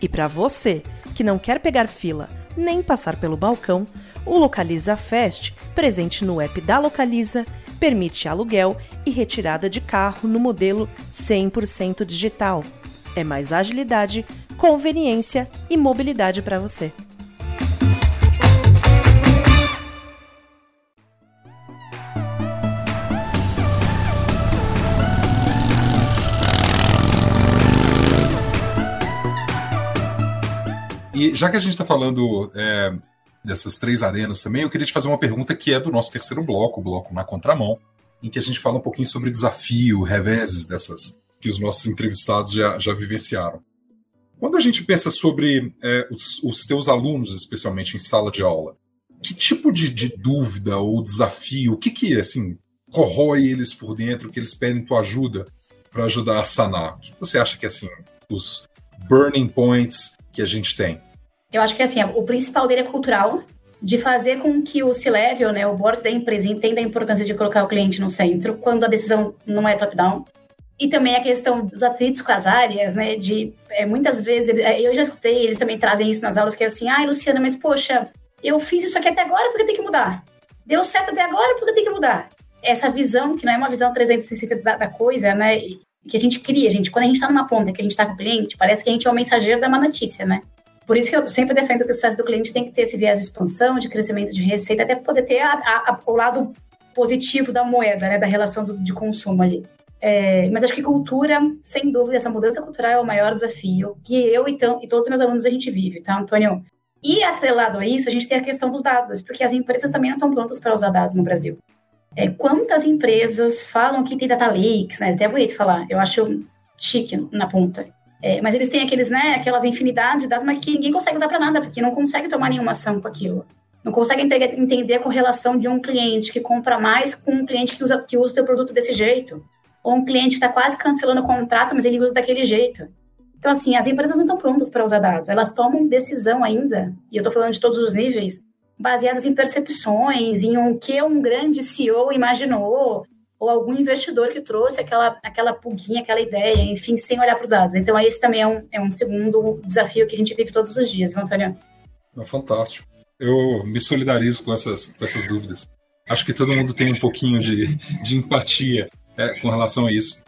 E para você que não quer pegar fila nem passar pelo balcão, o Localiza Fast, presente no app da Localiza, permite aluguel e retirada de carro no modelo 100% digital. É mais agilidade, conveniência e mobilidade para você. E já que a gente está falando é, dessas três arenas também, eu queria te fazer uma pergunta que é do nosso terceiro bloco, o bloco na contramão, em que a gente fala um pouquinho sobre desafio, reveses dessas que os nossos entrevistados já, já vivenciaram. Quando a gente pensa sobre é, os, os teus alunos, especialmente em sala de aula, que tipo de, de dúvida ou desafio, o que que assim corrói eles por dentro, que eles pedem tua ajuda para ajudar a sanar? O que você acha que assim os burning points que a gente tem? Eu acho que assim, o principal dele é cultural, de fazer com que o C-Level, né, o board da empresa, entenda a importância de colocar o cliente no centro, quando a decisão não é top-down. E também a questão dos atritos com as áreas, né, de é, muitas vezes, é, eu já escutei, eles também trazem isso nas aulas, que é assim, ai, Luciana, mas poxa, eu fiz isso aqui até agora, porque tem que mudar? Deu certo até agora, porque tem que mudar? Essa visão, que não é uma visão 360 da, da coisa, né, que a gente cria, gente, quando a gente está numa ponta, que a gente está com o cliente, parece que a gente é o mensageiro da má notícia, né? Por isso que eu sempre defendo que o sucesso do cliente tem que ter esse viés de expansão, de crescimento de receita, até poder ter a, a, o lado positivo da moeda, né, da relação do, de consumo ali. É, mas acho que cultura, sem dúvida, essa mudança cultural é o maior desafio que eu e, e todos os meus alunos a gente vive, tá, Antônio? E atrelado a isso, a gente tem a questão dos dados, porque as empresas também não estão prontas para usar dados no Brasil. É, quantas empresas falam que tem data leaks, né? Até é bonito falar, eu acho chique na ponta. É, mas eles têm aqueles, né, aquelas infinidades de dados, mas que ninguém consegue usar para nada, porque não consegue tomar nenhuma ação com aquilo. Não consegue entender, a correlação de um cliente que compra mais com um cliente que usa, que usa o teu produto desse jeito. Ou um cliente que está quase cancelando o contrato, mas ele usa daquele jeito. Então, assim, as empresas não estão prontas para usar dados. Elas tomam decisão ainda, e eu estou falando de todos os níveis, baseadas em percepções, em um que um grande CEO imaginou, ou algum investidor que trouxe aquela, aquela pulguinha, aquela ideia, enfim, sem olhar para os dados. Então, esse também é um, é um segundo desafio que a gente vive todos os dias, viu, Antônio? É fantástico. Eu me solidarizo com essas, com essas dúvidas. Acho que todo mundo tem um pouquinho de, de empatia é, com relação a isso.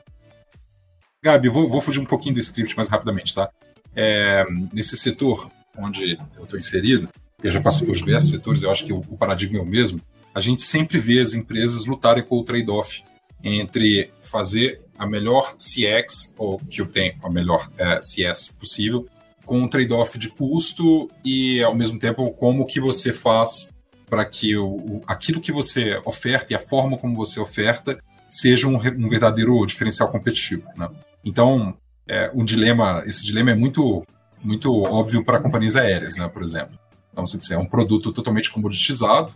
Gabi, vou, vou fugir um pouquinho do script mais rapidamente, tá? É, nesse setor onde eu estou inserido, eu já passei por diversos setores, eu acho que o, o paradigma é o mesmo, a gente sempre vê as empresas lutarem com o trade-off entre fazer a melhor CX, ou que obtém a melhor é, CS possível, com um trade-off de custo e, ao mesmo tempo, como que você faz para que o, o, aquilo que você oferta e a forma como você oferta seja um, um verdadeiro diferencial competitivo. Né? Então, é, dilema, esse dilema é muito, muito óbvio para companhias aéreas, né, por exemplo. Então, você é um produto totalmente comoditizado,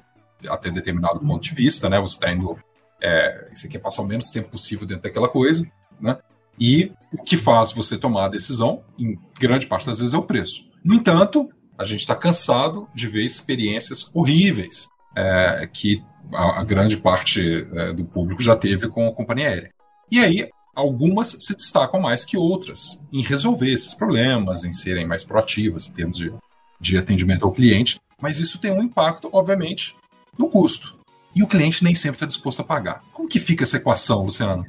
até determinado ponto de vista, né? Você está indo, é, você quer passar o menos tempo possível dentro daquela coisa, né? E o que faz você tomar a decisão, em grande parte das vezes, é o preço. No entanto, a gente está cansado de ver experiências horríveis é, que a, a, grande parte é, do público já teve com a companhia aérea. E aí, algumas se destacam mais que outras em resolver esses problemas, em serem mais proativas em termos de, de atendimento ao cliente, mas isso tem um impacto, obviamente, no custo. E o cliente nem sempre está disposto a pagar. Como que fica essa equação, Luciano?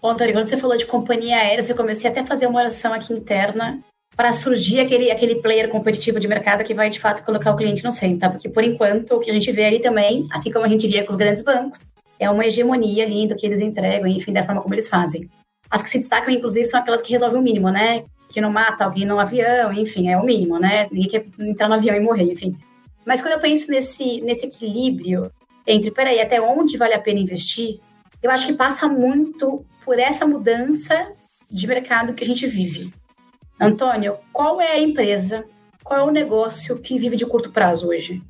Bom, Antônio, quando você falou de companhia aérea, eu comecei até a fazer uma oração aqui interna para surgir aquele, aquele player competitivo de mercado que vai de fato colocar o cliente no centro, tá? Porque por enquanto o que a gente vê ali também, assim como a gente via com os grandes bancos, é uma hegemonia ali do que eles entregam, enfim, da forma como eles fazem. As que se destacam, inclusive, são aquelas que resolvem o mínimo, né? Que não mata alguém no avião, enfim, é o mínimo, né? Ninguém quer entrar no avião e morrer, enfim. Mas quando eu penso nesse, nesse equilíbrio entre, peraí, até onde vale a pena investir, eu acho que passa muito por essa mudança de mercado que a gente vive. Antônio, qual é a empresa, qual é o negócio que vive de curto prazo hoje?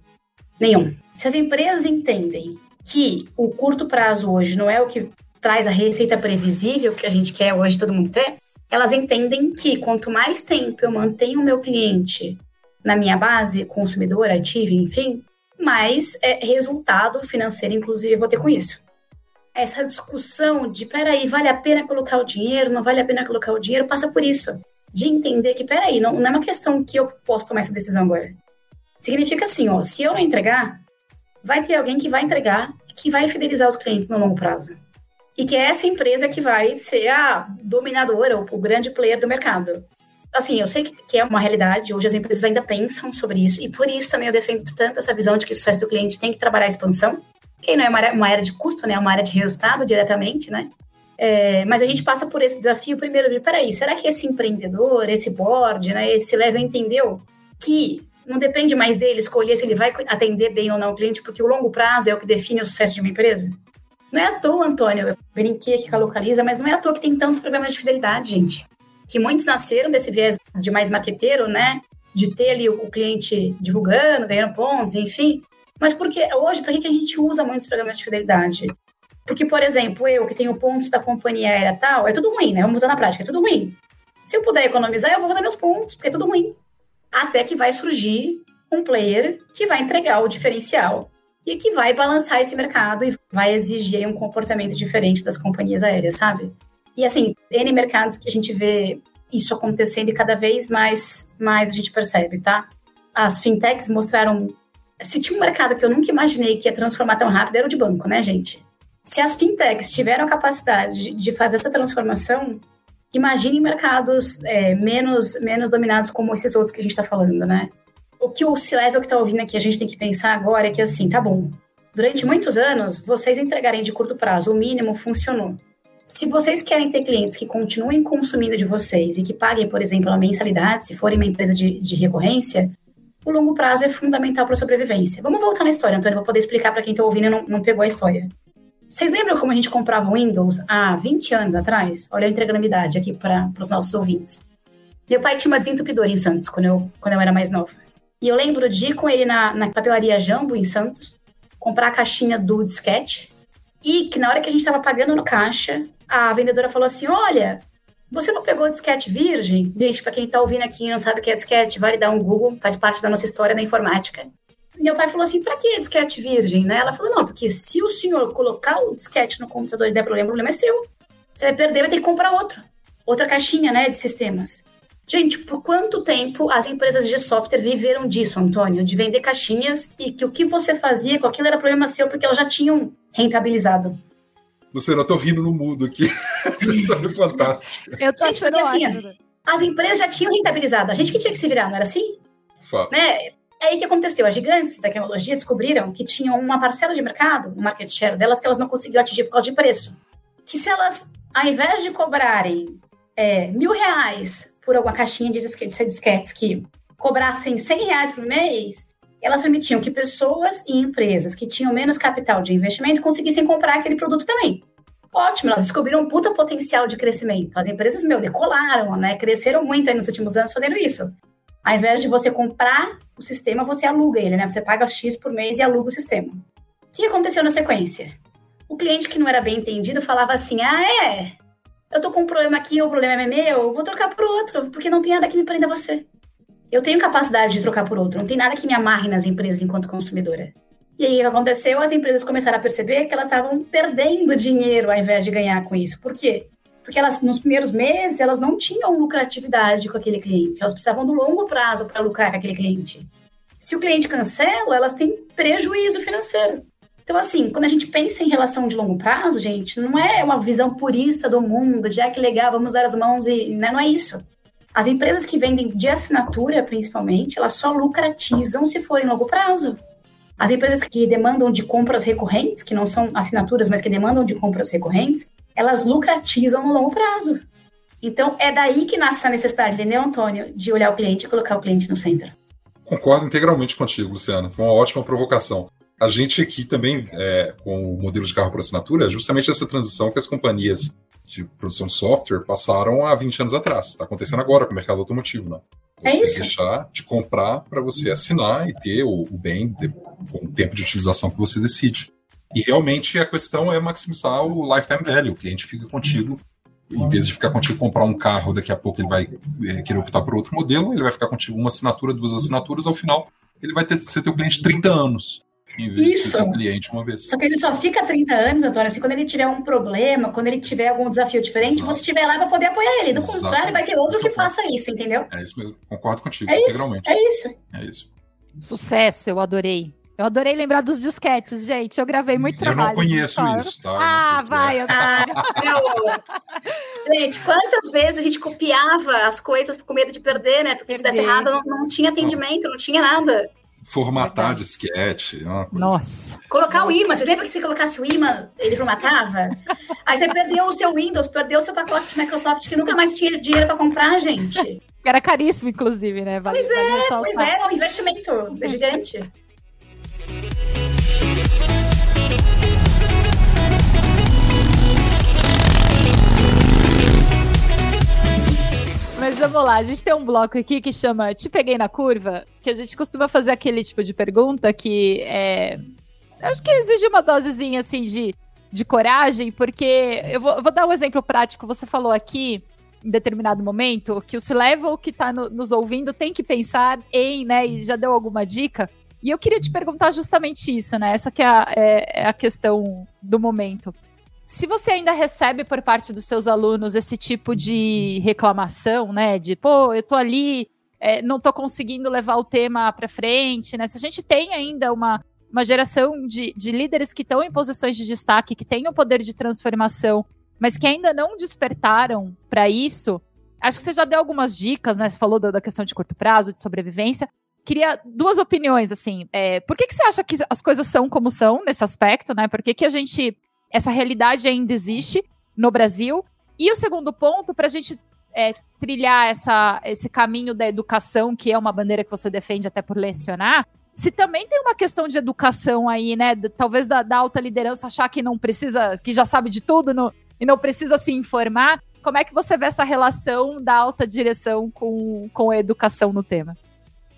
Nenhum. Se as empresas entendem que o curto prazo hoje não é o que traz a receita previsível que a gente quer hoje todo mundo ter, elas entendem que quanto mais tempo eu mantenho o meu cliente na minha base, consumidor, ativo, enfim, mais é, resultado financeiro, inclusive, eu vou ter com isso. Essa discussão de, peraí, vale a pena colocar o dinheiro, não vale a pena colocar o dinheiro, passa por isso de entender que, peraí, não, não é uma questão que eu posso tomar essa decisão agora. Significa assim, ó, se eu não entregar, vai ter alguém que vai entregar, que vai fidelizar os clientes no longo prazo. E que é essa empresa que vai ser a dominadora, o grande player do mercado. Assim, eu sei que, que é uma realidade, hoje as empresas ainda pensam sobre isso, e por isso também eu defendo tanto essa visão de que o sucesso do cliente tem que trabalhar a expansão, que não é uma área, uma área de custo, né, é uma área de resultado diretamente, né? É, mas a gente passa por esse desafio primeiro de, peraí, será que esse empreendedor, esse board, né, esse level entendeu que não depende mais dele escolher se ele vai atender bem ou não o cliente, porque o longo prazo é o que define o sucesso de uma empresa? Não é à toa, Antônio, eu brinquei aqui com a Localiza, mas não é à toa que tem tantos programas de fidelidade, gente. Que muitos nasceram desse viés de mais marqueteiro, né? De ter ali o cliente divulgando, ganhando pontos, enfim. Mas porque hoje, para que a gente usa muitos programas de fidelidade? Porque, por exemplo, eu que tenho pontos da companhia aérea tal, é tudo ruim, né? Vamos usar na prática, é tudo ruim. Se eu puder economizar, eu vou usar meus pontos, porque é tudo ruim. Até que vai surgir um player que vai entregar o diferencial e que vai balançar esse mercado e vai exigir um comportamento diferente das companhias aéreas, sabe? E assim, N mercados que a gente vê isso acontecendo e cada vez mais, mais a gente percebe, tá? As fintechs mostraram. Se tinha um mercado que eu nunca imaginei que ia transformar tão rápido, era o de banco, né, gente? Se as fintechs tiveram a capacidade de fazer essa transformação, imagine mercados é, menos, menos dominados como esses outros que a gente está falando, né? O que o C-Level que está ouvindo aqui a gente tem que pensar agora é que, assim, tá bom, durante muitos anos, vocês entregarem de curto prazo, o mínimo funcionou. Se vocês querem ter clientes que continuem consumindo de vocês e que paguem, por exemplo, a mensalidade, se forem uma empresa de, de recorrência, o longo prazo é fundamental para a sobrevivência. Vamos voltar na história, Antônio, para poder explicar para quem está ouvindo e não, não pegou a história. Vocês lembram como a gente comprava Windows há 20 anos atrás? Olha, entregando a idade aqui para os nossos ouvintes. Meu pai tinha uma desentupidora em Santos, quando eu, quando eu era mais nova. E eu lembro de ir com ele na, na papelaria Jambo, em Santos, comprar a caixinha do disquete. E que na hora que a gente estava pagando no caixa, a vendedora falou assim: Olha, você não pegou disquete virgem? Gente, para quem está ouvindo aqui e não sabe o que é disquete, vale dar um Google, faz parte da nossa história da informática. Meu pai falou assim: para que disquete virgem, né? Ela falou: não, porque se o senhor colocar o disquete no computador e der problema, o problema é seu. Você vai perder, vai ter que comprar outro. Outra caixinha, né, de sistemas. Gente, por quanto tempo as empresas de software viveram disso, Antônio? De vender caixinhas e que o que você fazia com aquilo era problema seu porque elas já tinham rentabilizado. Luciano, eu tô rindo no mudo aqui. Essa história é fantástica. Eu tô achando assim, As empresas já tinham rentabilizado. A gente que tinha que se virar, não era assim? Fato. Né? É aí que aconteceu. As gigantes de tecnologia descobriram que tinham uma parcela de mercado, o market share delas, que elas não conseguiam atingir por causa de preço. que se elas, ao invés de cobrarem é, mil reais por alguma caixinha de disquetes, de disquetes que cobrassem 100 reais por mês, elas permitiam que pessoas e empresas que tinham menos capital de investimento conseguissem comprar aquele produto também. Ótimo, elas descobriram um puta potencial de crescimento. As empresas, meu, decolaram, né? Cresceram muito nos últimos anos fazendo isso. Ao invés de você comprar o sistema, você aluga ele, né? Você paga X por mês e aluga o sistema. O que aconteceu na sequência? O cliente que não era bem entendido falava assim: ah, é? Eu tô com um problema aqui, o problema é meu, vou trocar por outro, porque não tem nada que me prenda a você. Eu tenho capacidade de trocar por outro, não tem nada que me amarre nas empresas enquanto consumidora. E aí o que aconteceu? As empresas começaram a perceber que elas estavam perdendo dinheiro ao invés de ganhar com isso. Por quê? Porque elas, nos primeiros meses, elas não tinham lucratividade com aquele cliente. Elas precisavam do longo prazo para lucrar com aquele cliente. Se o cliente cancela, elas têm prejuízo financeiro. Então, assim, quando a gente pensa em relação de longo prazo, gente, não é uma visão purista do mundo, de ah, que legal, vamos dar as mãos e. Né? Não é isso. As empresas que vendem de assinatura, principalmente, elas só lucratizam se for em longo prazo. As empresas que demandam de compras recorrentes, que não são assinaturas, mas que demandam de compras recorrentes, elas lucratizam no longo prazo. Então, é daí que nasce essa necessidade, entendeu, Antônio? De olhar o cliente e colocar o cliente no centro. Concordo integralmente contigo, Luciano. Foi uma ótima provocação. A gente aqui também, é, com o modelo de carro por assinatura, é justamente essa transição que as companhias de produção de software passaram há 20 anos atrás. Está acontecendo agora com o mercado automotivo, né? É você isso. deixar de comprar para você assinar e ter o, o bem de, com o tempo de utilização que você decide. E realmente a questão é maximizar o lifetime value. O cliente fica contigo, em vez de ficar contigo comprar um carro, daqui a pouco ele vai é, querer optar por outro modelo, ele vai ficar contigo uma assinatura, duas assinaturas, ao final ele vai ter, ser teu cliente 30 anos. Em vez Isso. de cliente uma vez. Só que ele só fica 30 anos, Antônio, assim, quando ele tiver um problema, quando ele tiver algum desafio diferente, Exato. você estiver lá para poder apoiar ele. Do Exatamente. contrário, vai ter outro que faça isso, entendeu? É isso mesmo. Concordo contigo, É isso, integralmente. é isso. É isso. Sucesso, eu adorei. Eu adorei lembrar dos disquetes, gente. Eu gravei muito Eu não trabalho. conheço isso, tá? Eu não Ah, sei o que vai, é. Antônio. Ah. Gente, quantas vezes a gente copiava as coisas com medo de perder, né? Porque se desse errado, não, não tinha atendimento, não tinha nada. Formatar Verdade. disquete. é uma coisa Nossa. Colocar o Nossa. imã, você lembra que se colocasse o imã, ele formatava? Aí você perdeu o seu Windows, perdeu o seu pacote de Microsoft, que nunca mais tinha dinheiro para comprar, gente. Era caríssimo, inclusive, né? Vale, Pois é, pois é, é um investimento gigante. Mas vamos lá, a gente tem um bloco aqui que chama Te Peguei na Curva, que a gente costuma fazer aquele tipo de pergunta que é. Acho que exige uma dosezinha assim de, de coragem, porque eu vou, eu vou dar um exemplo prático. Você falou aqui, em determinado momento, que o C-Level que está nos ouvindo tem que pensar em, né? E já deu alguma dica. E eu queria te perguntar justamente isso, né? Essa que é a, é- é a questão do momento. Se você ainda recebe por parte dos seus alunos esse tipo de reclamação, né? De, pô, eu tô ali, é, não tô conseguindo levar o tema para frente, né? Se a gente tem ainda uma, uma geração de, de líderes que estão em posições de destaque, que têm o poder de transformação, mas que ainda não despertaram para isso, acho que você já deu algumas dicas, né? Você falou da, da questão de curto prazo, de sobrevivência. Queria duas opiniões, assim. É, por que, que você acha que as coisas são como são nesse aspecto, né? Por que, que a gente essa realidade ainda existe no Brasil. E o segundo ponto, para a gente é, trilhar essa, esse caminho da educação, que é uma bandeira que você defende até por lecionar, se também tem uma questão de educação aí, né? Talvez da, da alta liderança achar que não precisa, que já sabe de tudo no- e não precisa se informar. Como é que você vê essa relação da alta direção com, com a educação no tema?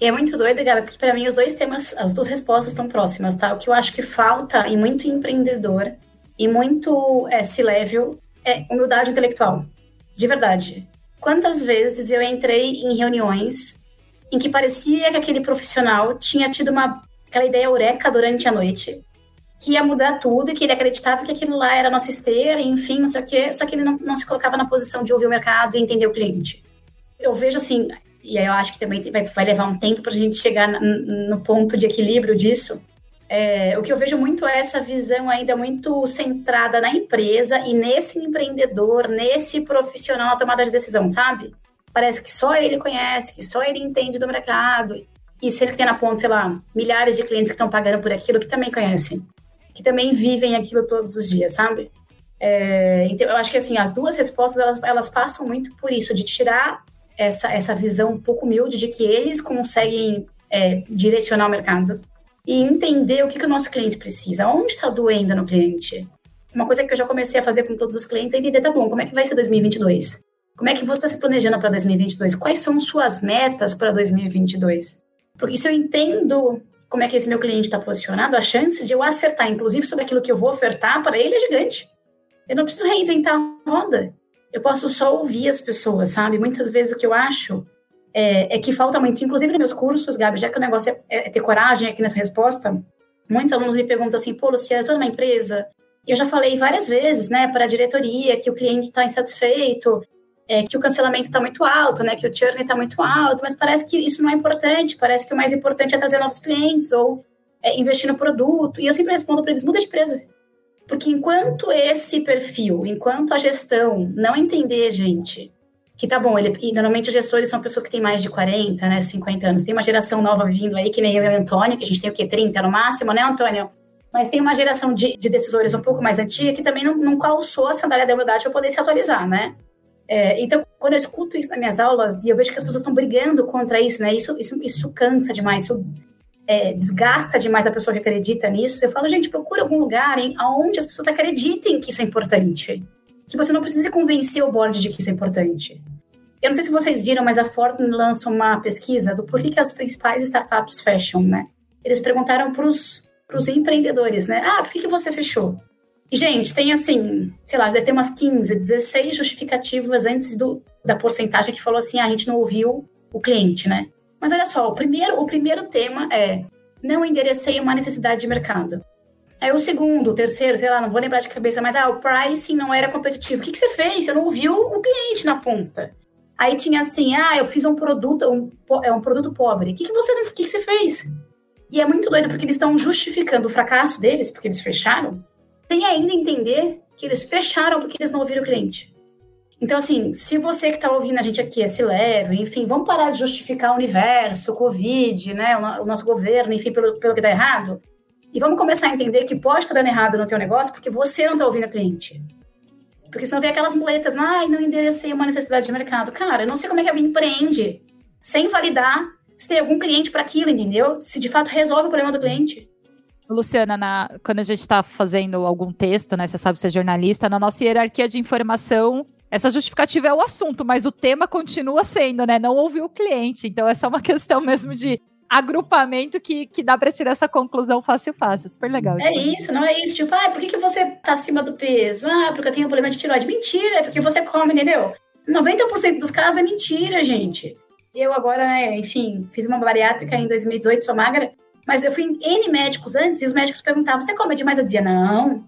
E é muito doido, Gabi, porque para mim os dois temas, as duas respostas estão próximas, tá? O que eu acho que falta em muito empreendedor e muito é, é humildade intelectual. De verdade. Quantas vezes eu entrei em reuniões em que parecia que aquele profissional tinha tido uma aquela ideia eureka durante a noite, que ia mudar tudo e que ele acreditava que aquilo lá era nossa esteira, enfim, não sei o quê, só que ele não, não se colocava na posição de ouvir o mercado e entender o cliente. Eu vejo assim, e aí eu acho que também vai, vai levar um tempo para a gente chegar no ponto de equilíbrio disso. É, o que eu vejo muito é essa visão ainda muito centrada na empresa e nesse empreendedor, nesse profissional na tomada de decisão, sabe? Parece que só ele conhece, que só ele entende do mercado. E sendo que tem na ponta, sei lá, milhares de clientes que estão pagando por aquilo que também conhecem, que também vivem aquilo todos os dias, sabe? É, então, eu acho que assim, as duas respostas elas, elas passam muito por isso, de tirar essa, essa visão um pouco humilde de que eles conseguem é, direcionar o mercado e entender o que, que o nosso cliente precisa, onde está doendo no cliente. Uma coisa que eu já comecei a fazer com todos os clientes é entender, tá bom, como é que vai ser 2022? Como é que você está se planejando para 2022? Quais são suas metas para 2022? Porque se eu entendo como é que esse meu cliente está posicionado, a chance de eu acertar, inclusive sobre aquilo que eu vou ofertar para ele é gigante. Eu não preciso reinventar a roda. Eu posso só ouvir as pessoas, sabe? Muitas vezes o que eu acho é, é que falta muito, inclusive nos meus cursos, Gabi, já que o negócio é, é, ter coragem aqui nessa resposta, muitos alunos me perguntam assim, pô, Luciana, eu tô numa empresa, eu já falei várias vezes, né, para a diretoria que o cliente está insatisfeito, é, que o cancelamento está muito alto, né, que o churn está muito alto, mas parece que isso não é importante, parece que o mais importante é trazer novos clientes ou é, investir no produto. E eu sempre respondo para eles, muda de empresa. Porque enquanto esse perfil, enquanto a gestão não entender, gente, que tá bom, ele, e normalmente os gestores são pessoas que têm mais de 40, né, 50 anos. Tem uma geração nova vindo aí, que nem eu e o Antônio, que a gente tem o quê? 30 no máximo, né, Antônio? Mas tem uma geração de, de decisores um pouco mais antiga que também não, não calçou a sandália da humildade para poder se atualizar, né? É, então, quando eu escuto isso nas minhas aulas e eu vejo que as pessoas estão brigando contra isso, né? Isso, isso, isso cansa demais, isso é, desgasta demais a pessoa que acredita nisso. Eu falo, gente, procura algum lugar em onde as pessoas acreditem que isso é importante. Que você não precise convencer o board de que isso é importante. Eu não sei se vocês viram, mas a Ford lançou uma pesquisa do porquê que as principais startups fecham, né? Eles perguntaram para os empreendedores, né? Ah, por que, que você fechou? E, gente, tem assim, sei lá, deve ter umas 15, 16 justificativas antes do, da porcentagem que falou assim: ah, a gente não ouviu o cliente, né? Mas olha só, o primeiro, o primeiro tema é não enderecei uma necessidade de mercado. Aí o segundo, o terceiro, sei lá, não vou lembrar de cabeça, mas ah, o pricing não era competitivo. O que, que você fez? Você não ouviu o cliente na ponta. Aí tinha assim, ah, eu fiz um produto, um, é um produto pobre. O que, que você, o que, que você fez? E é muito doido porque eles estão justificando o fracasso deles, porque eles fecharam, sem ainda entender que eles fecharam porque eles não ouviram o cliente. Então, assim, se você que está ouvindo a gente aqui é se leve, enfim, vamos parar de justificar o universo, o Covid, né, o, nosso governo, enfim, pelo, pelo que dá errado, e vamos começar a entender que pode estar dando errado no teu negócio porque você não está ouvindo o cliente. Porque senão vem aquelas muletas, ai, não enderecei uma necessidade de mercado. Cara, eu não sei como é que alguém empreende sem validar se tem algum cliente para aquilo, entendeu? Se de fato resolve o problema do cliente. Luciana, na, quando a gente está fazendo algum texto, né? Você sabe ser jornalista, na nossa hierarquia de informação, essa justificativa é o assunto, mas o tema continua sendo, né? Não ouvir o cliente. Então, essa é uma questão mesmo de agrupamento que, que dá para tirar essa conclusão fácil, fácil. Super legal. É isso, não é isso. Tipo, ah, por que, que você tá acima do peso? Ah, porque eu tenho um problema de tiroide. Mentira, é porque você come, entendeu? 90% dos casos é mentira, gente. Eu agora, né, enfim, fiz uma bariátrica em 2018, sou magra. Mas eu fui em N médicos antes e os médicos perguntavam: você come demais? Eu dizia: não.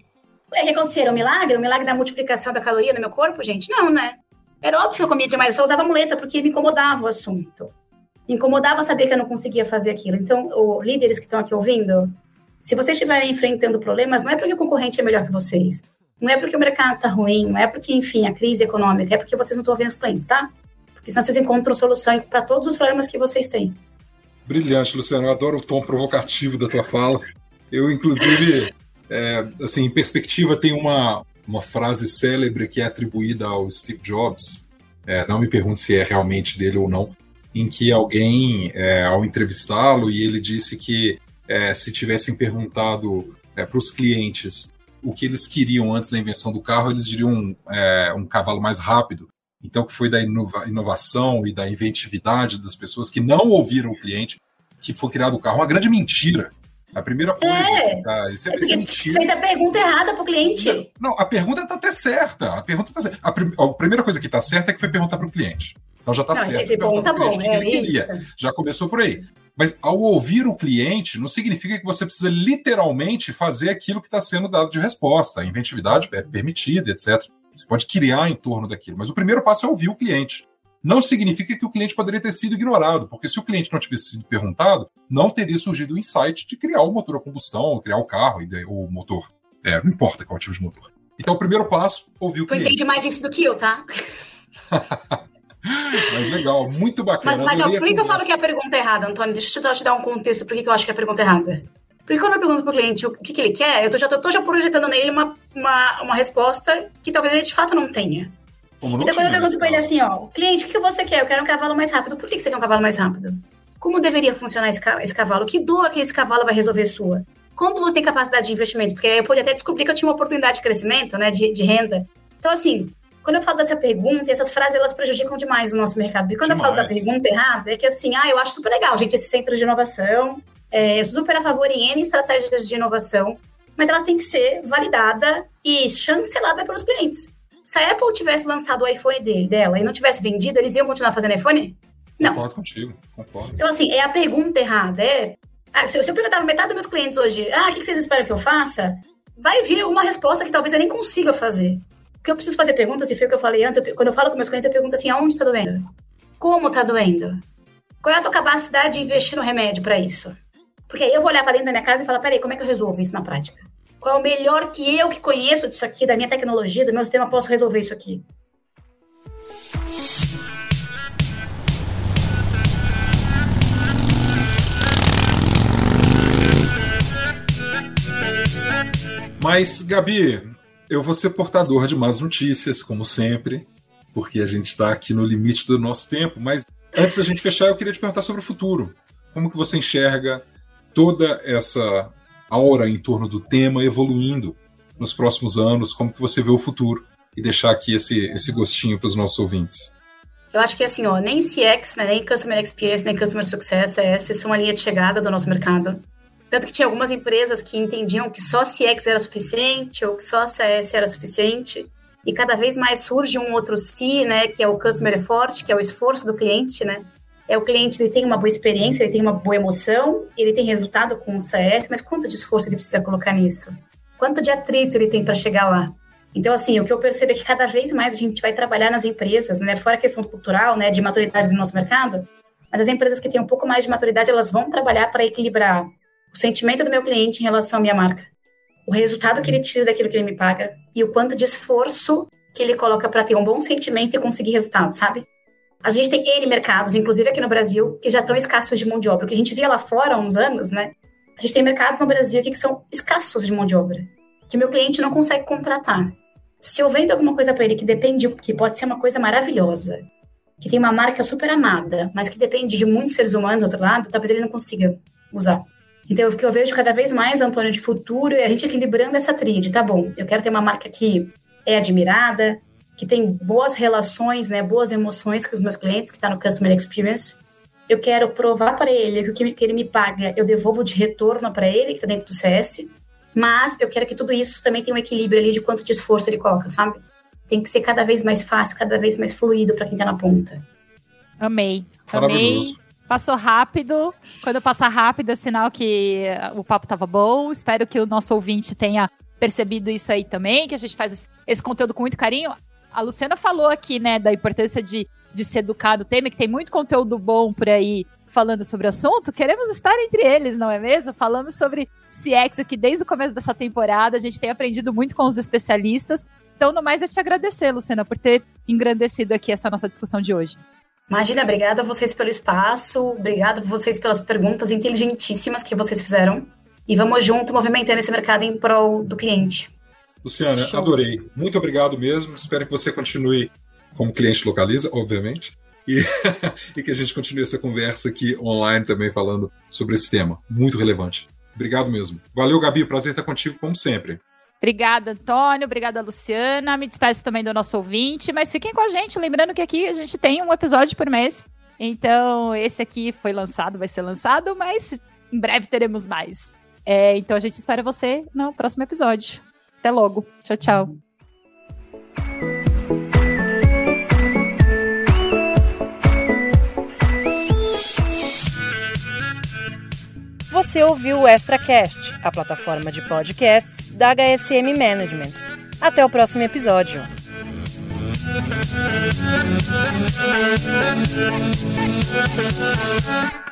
É que acontecia? Era um milagre? Um milagre da multiplicação da caloria no meu corpo, gente? Não, né? Era óbvio que eu comia demais, eu só usava muleta porque me incomodava o assunto. Me incomodava saber que eu não conseguia fazer aquilo. Então, o, líderes que estão aqui ouvindo, se vocês estiverem enfrentando problemas, não é porque o concorrente é melhor que vocês. Não é porque o mercado está ruim, não é porque, enfim, a crise econômica, é porque vocês não estão ouvindo os clientes, tá? Porque senão vocês encontram solução para todos os problemas que vocês têm. Brilhante, Luciano. Eu adoro o tom provocativo da tua fala. Eu, inclusive, é, assim, em perspectiva, tem uma, uma frase célebre que é atribuída ao Steve Jobs. É, não me pergunte se é realmente dele ou não, em que alguém, é, ao entrevistá-lo, e ele disse que é, se tivessem perguntado é, para os clientes o que eles queriam antes da invenção do carro, eles diriam é, um cavalo mais rápido. Então, que foi da inova inovação e da inventividade das pessoas que não ouviram o cliente que foi criado o carro. Uma grande mentira. A primeira coisa. É, tá, isso é, é mentira. Fez a pergunta errada para o cliente. Não, não, a pergunta está até certa. A pergunta tá certa. A, prim a, primeira coisa que está certa é que foi perguntar para o cliente. Então já está certo. Esse bom, tá bom. Que é ele queria. Já começou por aí. Mas ao ouvir o cliente, não significa que você precisa literalmente fazer aquilo que está sendo dado de resposta. A inventividade é permitida, etc. Você pode criar em torno daquilo. Mas o primeiro passo é ouvir o cliente. Não significa que o cliente poderia ter sido ignorado, porque se o cliente não tivesse sido perguntado, não teria surgido o insight de criar o motor a combustão, criar o carro, o motor. É, não importa qual tipo de motor. Então, o primeiro passo, ouvir o cliente. Tu entende mais disso do que eu, tá? Mas legal, muito bacana. Mas, mas ó, por que eu falo que é a pergunta é errada, Antônio? Deixa eu te dar um contexto por que eu acho que é a pergunta é errada. Porque quando eu pergunto para o cliente o que, que, ele quer, eu tô já, tô, tô já projetando nele uma, uma, uma resposta que talvez ele de fato não tenha. Não então, quando eu pergunto para ele assim, ó, cliente, o que, que você quer? Eu quero um cavalo mais rápido. Por que, que você quer um cavalo mais rápido? Como deveria funcionar esse, esse cavalo? Que dor que esse cavalo vai resolver sua? Quanto você tem capacidade de investimento? Porque aí eu podia até descobrir que eu tinha uma oportunidade de crescimento, né, de, de renda. Então, assim, quando eu falo dessa pergunta, essas frases elas prejudicam demais o nosso mercado. E quando demais. eu falo da pergunta errada, é que assim, ah, eu acho super legal, gente, esse centro de inovação. É, eu sou super a favor em N estratégias de inovação, mas elas têm que ser validadas e chanceladas pelos clientes. Se a Apple tivesse lançado o iPhone dele, dela e não tivesse vendido, eles iam continuar fazendo iPhone? Não. Concordo contigo, concordo. Então, assim, é a pergunta errada. É, ah, se, eu perguntar para metade dos meus clientes hoje, ah, o que vocês esperam que eu faça? Vai vir uma resposta que talvez eu nem consiga fazer. Porque eu preciso fazer perguntas, e foi o que eu falei antes. Eu, quando eu falo com meus clientes, eu pergunto assim: aonde está doendo? Como está doendo? Qual é a tua capacidade de investir no remédio para isso? Porque aí eu vou olhar para dentro da minha casa e falar: peraí, como é que eu resolvo isso na prática? Qual é o melhor que eu, que conheço disso aqui, da minha tecnologia, do meu sistema, posso resolver isso aqui? Mas, Gabi, eu vou ser portador de más notícias, como sempre, porque a gente está aqui no limite do nosso tempo. Mas antes da gente fechar, eu queria te perguntar sobre o futuro. Como que você enxerga toda essa aura em torno do tema evoluindo nos próximos anos? Como que você vê o futuro? E deixar aqui esse, esse gostinho para os nossos ouvintes. Eu acho que assim, ó, nem CX, né, nem Customer Experience, nem Customer Success, essa são a linha de chegada do nosso mercado. Tanto que tinha algumas empresas que entendiam que só CX era suficiente ou que só CS era suficiente. E cada vez mais surge um outro C, né, que é o Customer Effort, que é o esforço do cliente, né? É o cliente, ele tem uma boa experiência, ele tem uma boa emoção, ele tem resultado com o CS, mas quanto de esforço ele precisa colocar nisso? Quanto de atrito ele tem para chegar lá? Então, assim, o que eu percebo é que cada vez mais a gente vai trabalhar nas empresas, né, fora a questão cultural, né, de maturidade do nosso mercado, mas as empresas que têm um pouco mais de maturidade, elas vão trabalhar para equilibrar o sentimento do meu cliente em relação à minha marca, o resultado que ele tira daquilo que ele me paga e o quanto de esforço que ele coloca para ter um bom sentimento e conseguir resultado, sabe? A gente tem N mercados, inclusive aqui no Brasil, que já estão escassos de mão de obra. O que a gente via lá fora há uns anos, né? A gente tem mercados no Brasil que são escassos de mão de obra, que meu cliente não consegue contratar. Se eu vendo alguma coisa para ele que depende, que pode ser uma coisa maravilhosa, que tem uma marca super amada, mas que depende de muitos seres humanos do outro lado, talvez ele não consiga usar. Então, o que eu vejo cada vez mais, Antônio, de futuro é a gente equilibrando essa tríade. Tá bom, eu quero ter uma marca que é admirada, que tem boas relações, né, boas emoções com os meus clientes, que está no Customer Experience. Eu quero provar para ele que o que ele me paga, eu devolvo de retorno para ele, que está dentro do CS. Mas eu quero que tudo isso também tenha um equilíbrio ali de quanto de esforço ele coloca, sabe? Tem que ser cada vez mais fácil, cada vez mais fluido para quem está na ponta. Amei. Amei. Passou rápido. Quando passar rápido, é sinal que o papo tava bom. Espero que o nosso ouvinte tenha percebido isso aí também, que a gente faz esse conteúdo com muito carinho. A Luciana falou aqui, né, da importância de, de se educar no tema, que tem muito conteúdo bom por aí falando sobre o assunto. Queremos estar entre eles, não é mesmo? Falamos sobre CX aqui desde o começo dessa temporada. A gente tem aprendido muito com os especialistas. Então, no mais, é te agradecer, Luciana, por ter engrandecido aqui essa nossa discussão de hoje. Imagina, obrigada a vocês pelo espaço, obrigada a vocês pelas perguntas inteligentíssimas que vocês fizeram. E vamos junto movimentando esse mercado em prol do cliente. Luciana, Show. adorei. Muito obrigado mesmo. Espero que você continue como cliente localiza, obviamente. E, e que a gente continue essa conversa aqui online também falando sobre esse tema. Muito relevante. Obrigado mesmo. Valeu, Gabi. Prazer estar contigo, como sempre. Obrigada, Antônio. Obrigada, Luciana. Me despeço também do nosso ouvinte, mas fiquem com a gente. Lembrando que aqui a gente tem um episódio por mês. Então, esse aqui foi lançado, vai ser lançado, mas em breve teremos mais. É, então, a gente espera você no próximo episódio. Até logo. Tchau, tchau. Você ouviu o ExtraCast, a plataforma de podcasts da HSM Management. Até o próximo episódio. Música